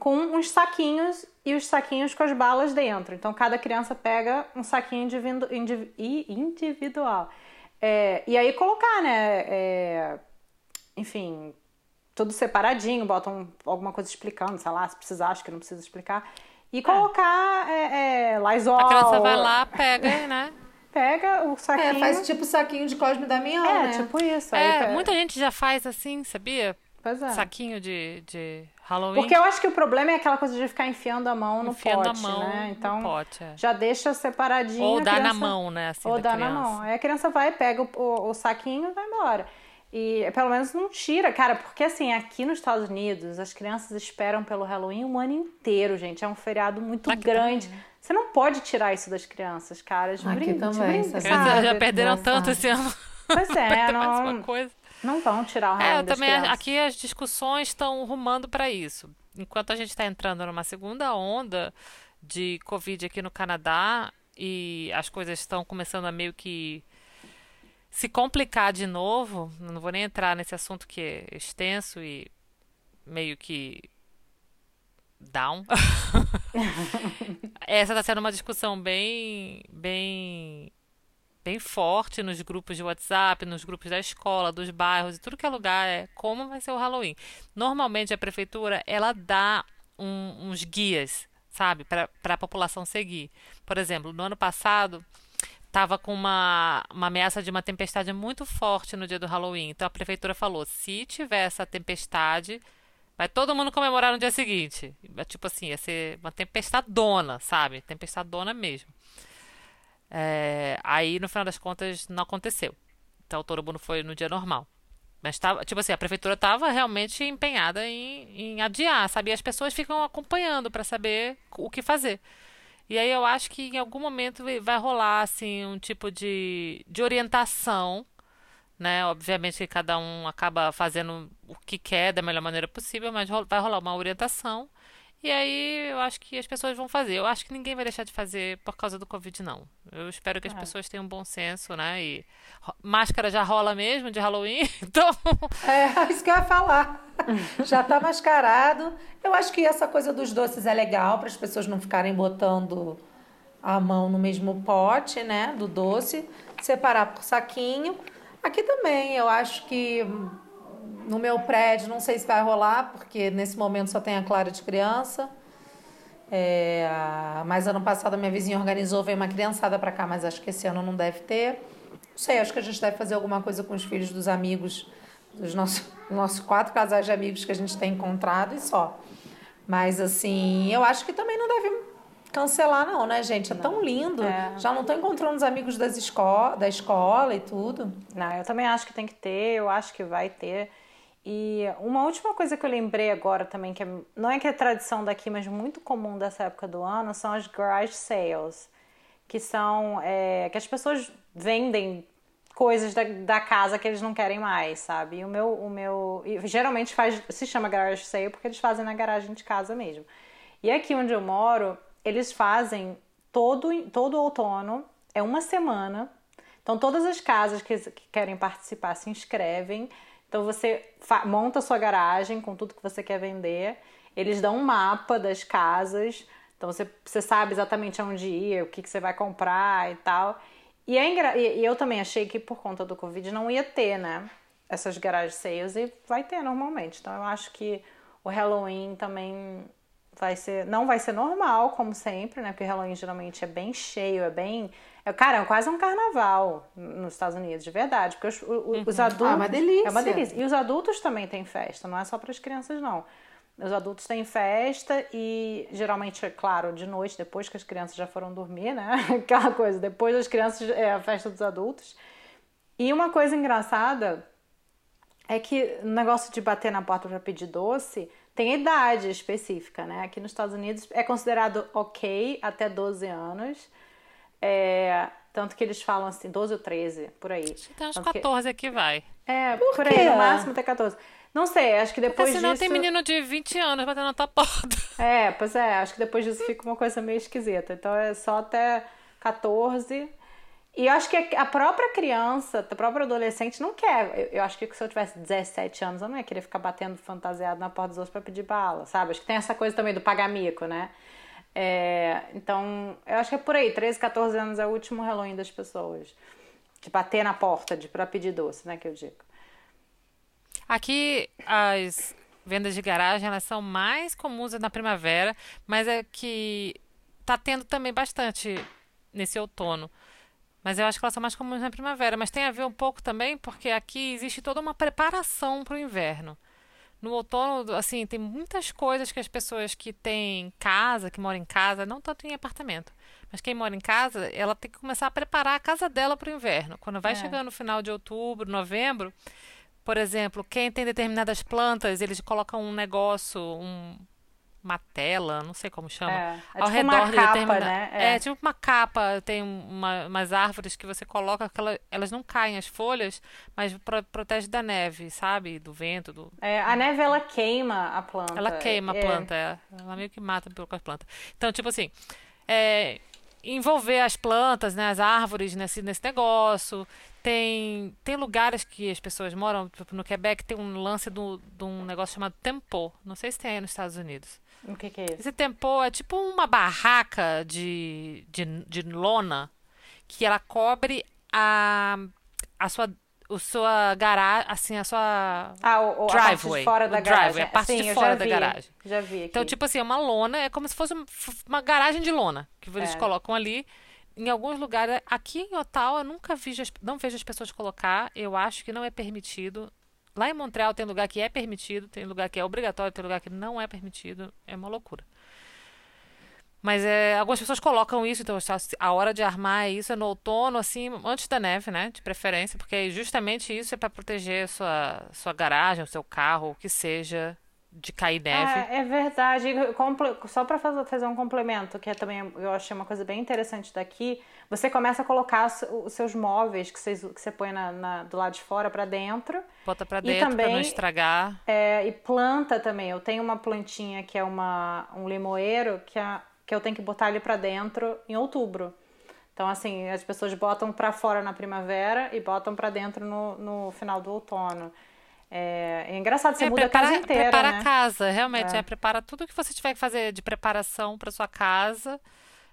com uns saquinhos e os saquinhos com as balas dentro. Então cada criança pega um saquinho individu- indiv- individual. É, e aí colocar, né? é, enfim, tudo separadinho, botam alguma coisa explicando, sei lá, se precisar, acho que não precisa explicar. E colocar é, é, Lysol. A criança vai lá, pega, né? Pega o saquinho. É, faz tipo saquinho de Cosme e Damião, É, né? tipo isso. É, muita gente já faz assim, sabia? Pois é. Saquinho de, de Halloween. Porque eu acho que o problema é aquela coisa de ficar enfiando a mão no Enfiando pote, a mão né? no Então, pote, é. já deixa separadinho. Ou dá na criança- mão, né? Assim, Ou da dá na criança. mão. Aí a criança vai, pega o, o, o saquinho e vai embora. E pelo menos não tira, cara, porque assim, aqui nos Estados Unidos, as crianças esperam pelo Halloween um ano inteiro, gente. É um feriado muito Aqui grande. também, né? Você não pode tirar isso das crianças, cara. De Aqui brin- também, brinca, sabe? Já- perderam Nossa. tanto esse ano. Pois é, não, coisa. Não vão tirar o É, Halloween eu das também crianças. aqui as discussões estão rumando para isso. Enquanto a gente está entrando numa segunda onda de Covid aqui no Canadá e as coisas estão começando a meio que se complicar de novo, não vou nem entrar nesse assunto que é extenso e meio que down. Essa está sendo uma discussão bem, bem, bem forte nos grupos de WhatsApp, nos grupos da escola, dos bairros e tudo que é lugar é como vai ser o Halloween. Normalmente a prefeitura ela dá um, uns guias, sabe, para a população seguir. Por exemplo, no ano passado estava com uma, uma ameaça de uma tempestade muito forte no dia do Halloween. Então a prefeitura falou: se tiver essa tempestade, vai todo mundo comemorar no dia seguinte. Tipo assim, ia ser uma tempestadona, sabe? Tempestadona mesmo. É, aí, no final das contas, não aconteceu. Então todo mundo foi no dia normal. Mas tava, tipo assim, a prefeitura estava realmente empenhada em, em adiar, sabe? E as pessoas ficam acompanhando para saber o que fazer. E aí eu acho que em algum momento vai rolar assim um tipo de, de orientação, né? Obviamente que cada um acaba fazendo o que quer da melhor maneira possível, mas vai rolar uma orientação. E aí eu acho que as pessoas vão fazer. Eu acho que ninguém vai deixar de fazer por causa do Covid, não. Eu espero que as é. pessoas tenham bom senso, né? E máscara já rola mesmo de Halloween, então. É, isso que eu ia falar. já tá mascarado. Eu acho que essa coisa dos doces é legal para as pessoas não ficarem botando a mão no mesmo pote, né? Do doce, separar por saquinho. Aqui também, eu acho que no meu prédio, não sei se vai rolar, porque nesse momento só tem a Clara de criança. É, mas ano passado a minha vizinha organizou, veio uma criançada para cá, mas acho que esse ano não deve ter. Não sei, acho que a gente deve fazer alguma coisa com os filhos dos amigos, dos nossos, nossos quatro casais de amigos que a gente tem encontrado e só. Mas assim, eu acho que também não deve cancelar, não, né, gente? É não. tão lindo. É. Já não estou encontrando os amigos das esco da escola e tudo. Não, eu também acho que tem que ter, eu acho que vai ter. E uma última coisa que eu lembrei agora também, que é, não é que é tradição daqui, mas muito comum dessa época do ano, são as garage sales, que são é, que as pessoas vendem coisas da, da, casa que eles não querem mais, sabe? E o meu, o meu geralmente faz, se chama garage sale porque eles fazem na garagem de casa mesmo. E aqui onde eu moro, eles fazem todo, todo outono, é uma semana. Então todas as casas que, que querem participar se inscrevem. Então você monta sua garagem com tudo que você quer vender. Eles dão um mapa das casas. Então você, você sabe exatamente aonde ir, o que, que você vai comprar e tal. E, é e eu também achei que por conta do Covid não ia ter, né? Essas garage sales e vai ter normalmente. Então eu acho que o Halloween também vai ser. Não vai ser normal, como sempre, né? Porque o Halloween geralmente é bem cheio, é bem é, cara, é quase um carnaval nos Estados Unidos, de verdade. Porque os, os uhum. adultos. Ah, é uma delícia. É uma delícia. E os adultos também têm festa, não é só para as crianças, não. Os adultos têm festa e geralmente, é claro, de noite, depois que as crianças já foram dormir, né? Aquela coisa, depois das crianças é a festa dos adultos. E uma coisa engraçada é que o negócio de bater na porta para pedir doce tem idade específica, né? Aqui nos Estados Unidos é considerado ok até 12 anos. É, tanto que eles falam assim, 12 ou 13, por aí. Tem uns 14 que... aqui vai. É, por, por aí, no máximo até 14. Não sei, acho que depois Porque senão disso... tem menino de 20 anos batendo na tua porta. É, pois é, acho que depois disso fica uma coisa meio esquisita. Então é só até 14. E eu acho que a própria criança, a própria adolescente não quer. Eu acho que se eu tivesse 17 anos, eu não ia querer ficar batendo fantasiado na porta dos outros pra pedir bala, sabe? Acho que tem essa coisa também do pagamico, né? É, então, eu acho que é por aí, 13, 14 anos é o último Halloween das pessoas. De bater na porta, de para pedir doce, né, que eu digo. Aqui as vendas de garagem, elas são mais comuns na primavera, mas é que tá tendo também bastante nesse outono. Mas eu acho que elas são mais comuns na primavera, mas tem a ver um pouco também porque aqui existe toda uma preparação para o inverno. No outono, assim, tem muitas coisas que as pessoas que têm casa, que moram em casa, não tanto em apartamento, mas quem mora em casa, ela tem que começar a preparar a casa dela para o inverno. Quando vai é. chegando no final de outubro, novembro, por exemplo, quem tem determinadas plantas, eles colocam um negócio, um, uma tela, não sei como chama, é, é ao tipo redor uma capa, determina... né? É. é. tipo uma capa, tem uma, umas árvores que você coloca, que ela, elas não caem as folhas, mas pro, protege da neve, sabe? Do vento, do... É, a neve ela queima a planta. Ela queima a é. planta, é. ela meio que mata com as plantas. Então, tipo assim, é, envolver as plantas, né, as árvores nesse, nesse negócio. Tem, tem lugares que as pessoas moram, tipo, no Quebec tem um lance de um negócio chamado tempo. Não sei se tem aí nos Estados Unidos. O que, que é isso? Esse tempo é tipo uma barraca de, de, de lona que ela cobre a, a sua o sua garagem, assim, a sua ah, o, driveway, a parte de fora da o driveway, garagem. a parte Sim, de fora da vi, garagem. Já vi aqui. Então, tipo assim, é uma lona, é como se fosse uma garagem de lona que eles É. colocam ali. Em alguns lugares, aqui em Ottawa, eu nunca vi, não vejo as pessoas colocar. Eu acho que não é permitido. Lá em Montreal tem lugar que é permitido, tem lugar que é obrigatório, tem lugar que não é permitido. É uma loucura. Mas é, algumas pessoas colocam isso, então a- hora de armar isso é no outono, assim, antes da neve, né? De preferência, porque justamente isso é para proteger sua, sua garagem, o seu carro, o que seja, de cair neve. É, é verdade. Só para fazer, um complemento, que é também eu achei uma coisa bem interessante daqui, você começa a colocar os- seus móveis que você, que você põe na, na- do lado de fora para dentro. Bota pra E dentro pra não estragar. É, e planta também. Eu tenho uma plantinha que é uma, um limoeiro que, é, que eu tenho que botar ele para dentro em outubro. Então, assim, as pessoas botam para fora na primavera e botam para dentro no, no final do outono. É, é engraçado, você É, muda prepara, a casa inteira, prepara né? a casa, realmente. É. É. prepara tudo que você tiver que fazer de preparação para sua casa.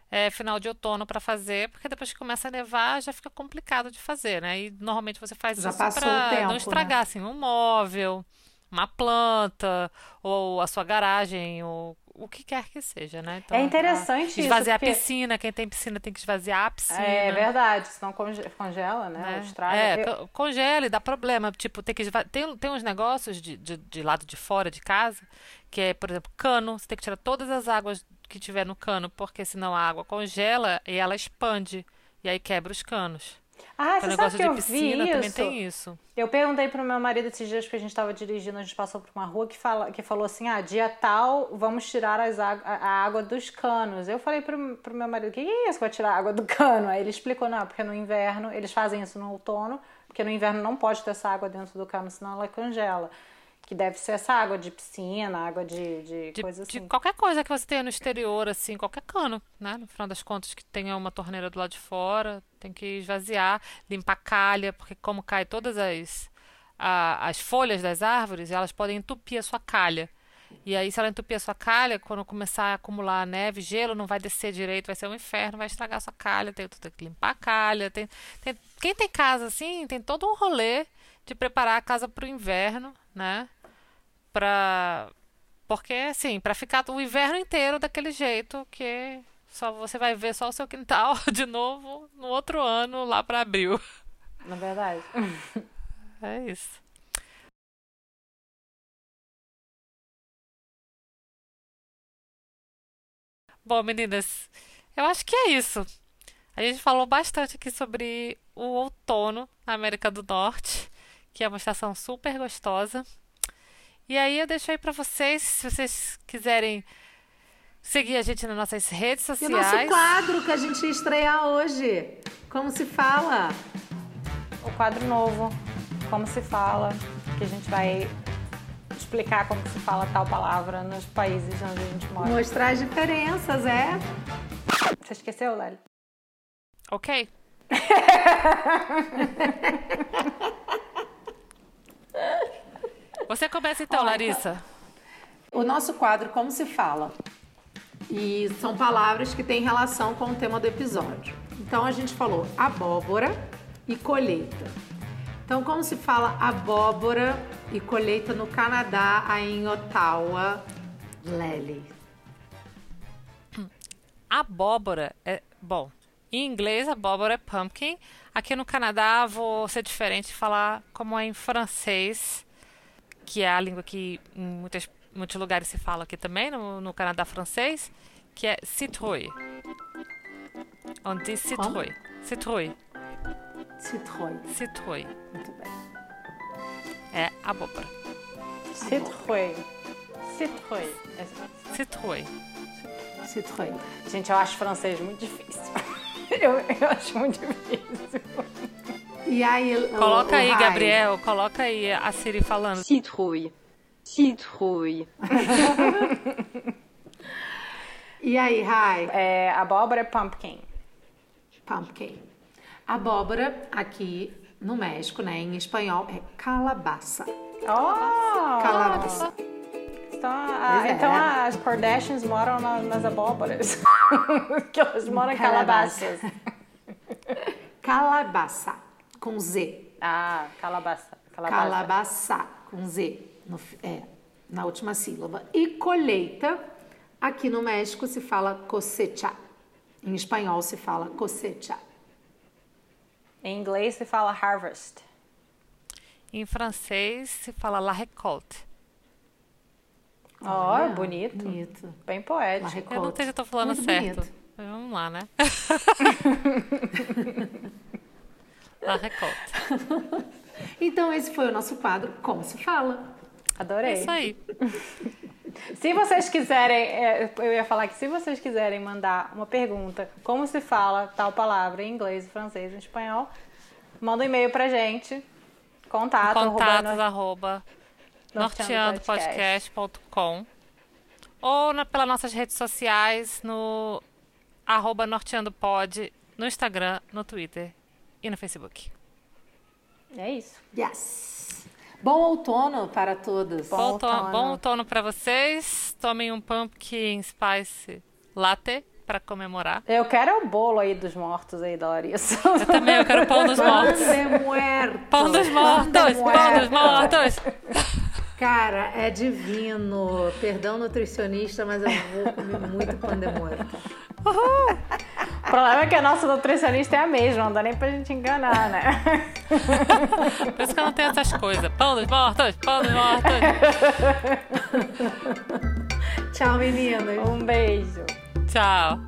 É final de outono para fazer, porque depois que começa a nevar já fica complicado de fazer, né? E normalmente você faz Já isso para não né? estragar, assim, um móvel, uma planta, ou a sua garagem, ou o que quer que seja, né? Então, É interessante isso, Esvaziar porque- a piscina, quem tem piscina tem que esvaziar a piscina. É verdade, senão conge- congela, né? né? Estraga. É, Eu- co- congela e dá problema. Tipo, tem que esva- tem, tem uns negócios de, de, de lado de fora de casa, que é, por exemplo, cano. Você tem que tirar todas as águas que tiver no cano, porque senão a água congela e ela expande. E aí quebra os canos. Ah, Então, o você negócio sabe que de eu piscina vi também tem isso. Eu perguntei pro meu marido esses dias que a gente estava dirigindo, a gente passou por uma rua que, fala, que falou assim: ah, dia tal, vamos tirar as a, a água dos canos. Eu falei pro, pro meu marido: o que é isso que vai tirar a água do cano? Aí ele explicou: não, porque no inverno, eles fazem isso no outono, porque no inverno não pode ter essa água dentro do cano, senão ela congela. Que deve ser essa água de piscina, água de, de, De, coisa de assim. qualquer coisa que você tenha no exterior, assim, qualquer cano, né? No final das contas, que tenha uma torneira do lado de fora, tem que esvaziar, limpar calha, porque como cai todas as, a- as folhas das árvores, elas podem entupir a sua calha. E aí, se ela entupir a sua calha, quando começar a acumular neve, gelo, não vai descer direito, vai ser um inferno, vai estragar a sua calha, tem, tem que limpar a calha. Tem, tem- quem tem casa assim, tem todo um rolê de preparar a casa para o inverno, né? Pra, porque, assim, pra ficar o inverno inteiro daquele jeito que só você vai ver só o seu quintal de novo no outro ano, lá pra abril. Na verdade. É isso. Bom, meninas, eu acho que é isso. A gente falou bastante aqui sobre o outono na América do Norte, que é uma estação super gostosa. E aí eu deixo aí pra vocês, se vocês quiserem seguir a gente nas nossas redes E o sociais. nosso quadro que a gente ia estrear hoje. Como se fala? o quadro novo, como se fala, que a gente vai explicar como se fala tal palavra nos países onde a gente mora. Mostrar as diferenças, é? Você esqueceu, Lely? Ok. Você começa então, Larissa. O nosso quadro Como se fala? E são palavras que têm relação com o tema do episódio. Então a gente falou abóbora e colheita. Então como se fala abóbora e colheita no Canadá, aí em Ottawa, Lely? Abóbora é. Bom, em inglês, abóbora é pumpkin. Aqui no Canadá, vou ser diferente e falar como é em francês, que é a língua que em muitas, muitos lugares se fala aqui também, no, no Canadá francês, que é citrouille. On dit citrouille. Citrouille. Citroën. Citrouille. Muito bem. É abóbora. Citroën. Citroën. Citrouille. Citroën. Gente, eu acho francês muito difícil. Eu, eu acho muito difícil. E aí, o- Coloca o aí, Rai? Gabriel, coloca aí a Siri falando. Citrouille. Citrouille. E aí, Rai? É, abóbora é pumpkin. Pumpkin. Abóbora, aqui no México, né, em espanhol, é calabaça. Oh! Calabaça. Então, a- Pois é. então as Kardashians moram na- nas abóboras. que elas moram em Calabaça. calabasas. calabaça, com Z. Ah, calabaça. Calabaça. Calabaça, com Z, no, é, na última sílaba. E colheita, aqui no México se fala cosecha. Em espanhol se fala cosecha. Em inglês se fala harvest. Em francês se fala la récolte. Ó, bonito. Bonito. Bem poético. Eu não sei se eu tô falando Muito certo. bonito. Mas Vamos lá, né? la récolte. Então esse foi o nosso quadro Como se fala. É Adorei. isso aí. Se vocês quiserem, é, eu ia falar que se vocês quiserem mandar uma pergunta, como se fala tal palavra em inglês, francês, em espanhol, manda um e-mail pra gente. Contato, Contatos arroba arroba norteandopodcast. norteandopodcast.com ou na, pelas nossas redes sociais no arroba norteandopod no Instagram, no Twitter e no Facebook. É isso. Yes. Bom outono para todos. Bom Bom outono, outono. bom outono para vocês. Tomem um pumpkin spice latte para comemorar. Eu quero o bolo aí dos mortos aí da Larissa. Eu também eu quero pão dos mortos. Pan de muerto. Pão dos mortos, pão dos mortos. Cara, é divino. Perdão, nutricionista, mas eu vou comer muito pão de muerto. O problema é que a nossa nutricionista é a mesma, não dá nem pra gente enganar, né? Por isso que eu não tenho essas coisas. Pão dos mortos, pão dos mortos. Tchau, meninas. Um beijo. Tchau.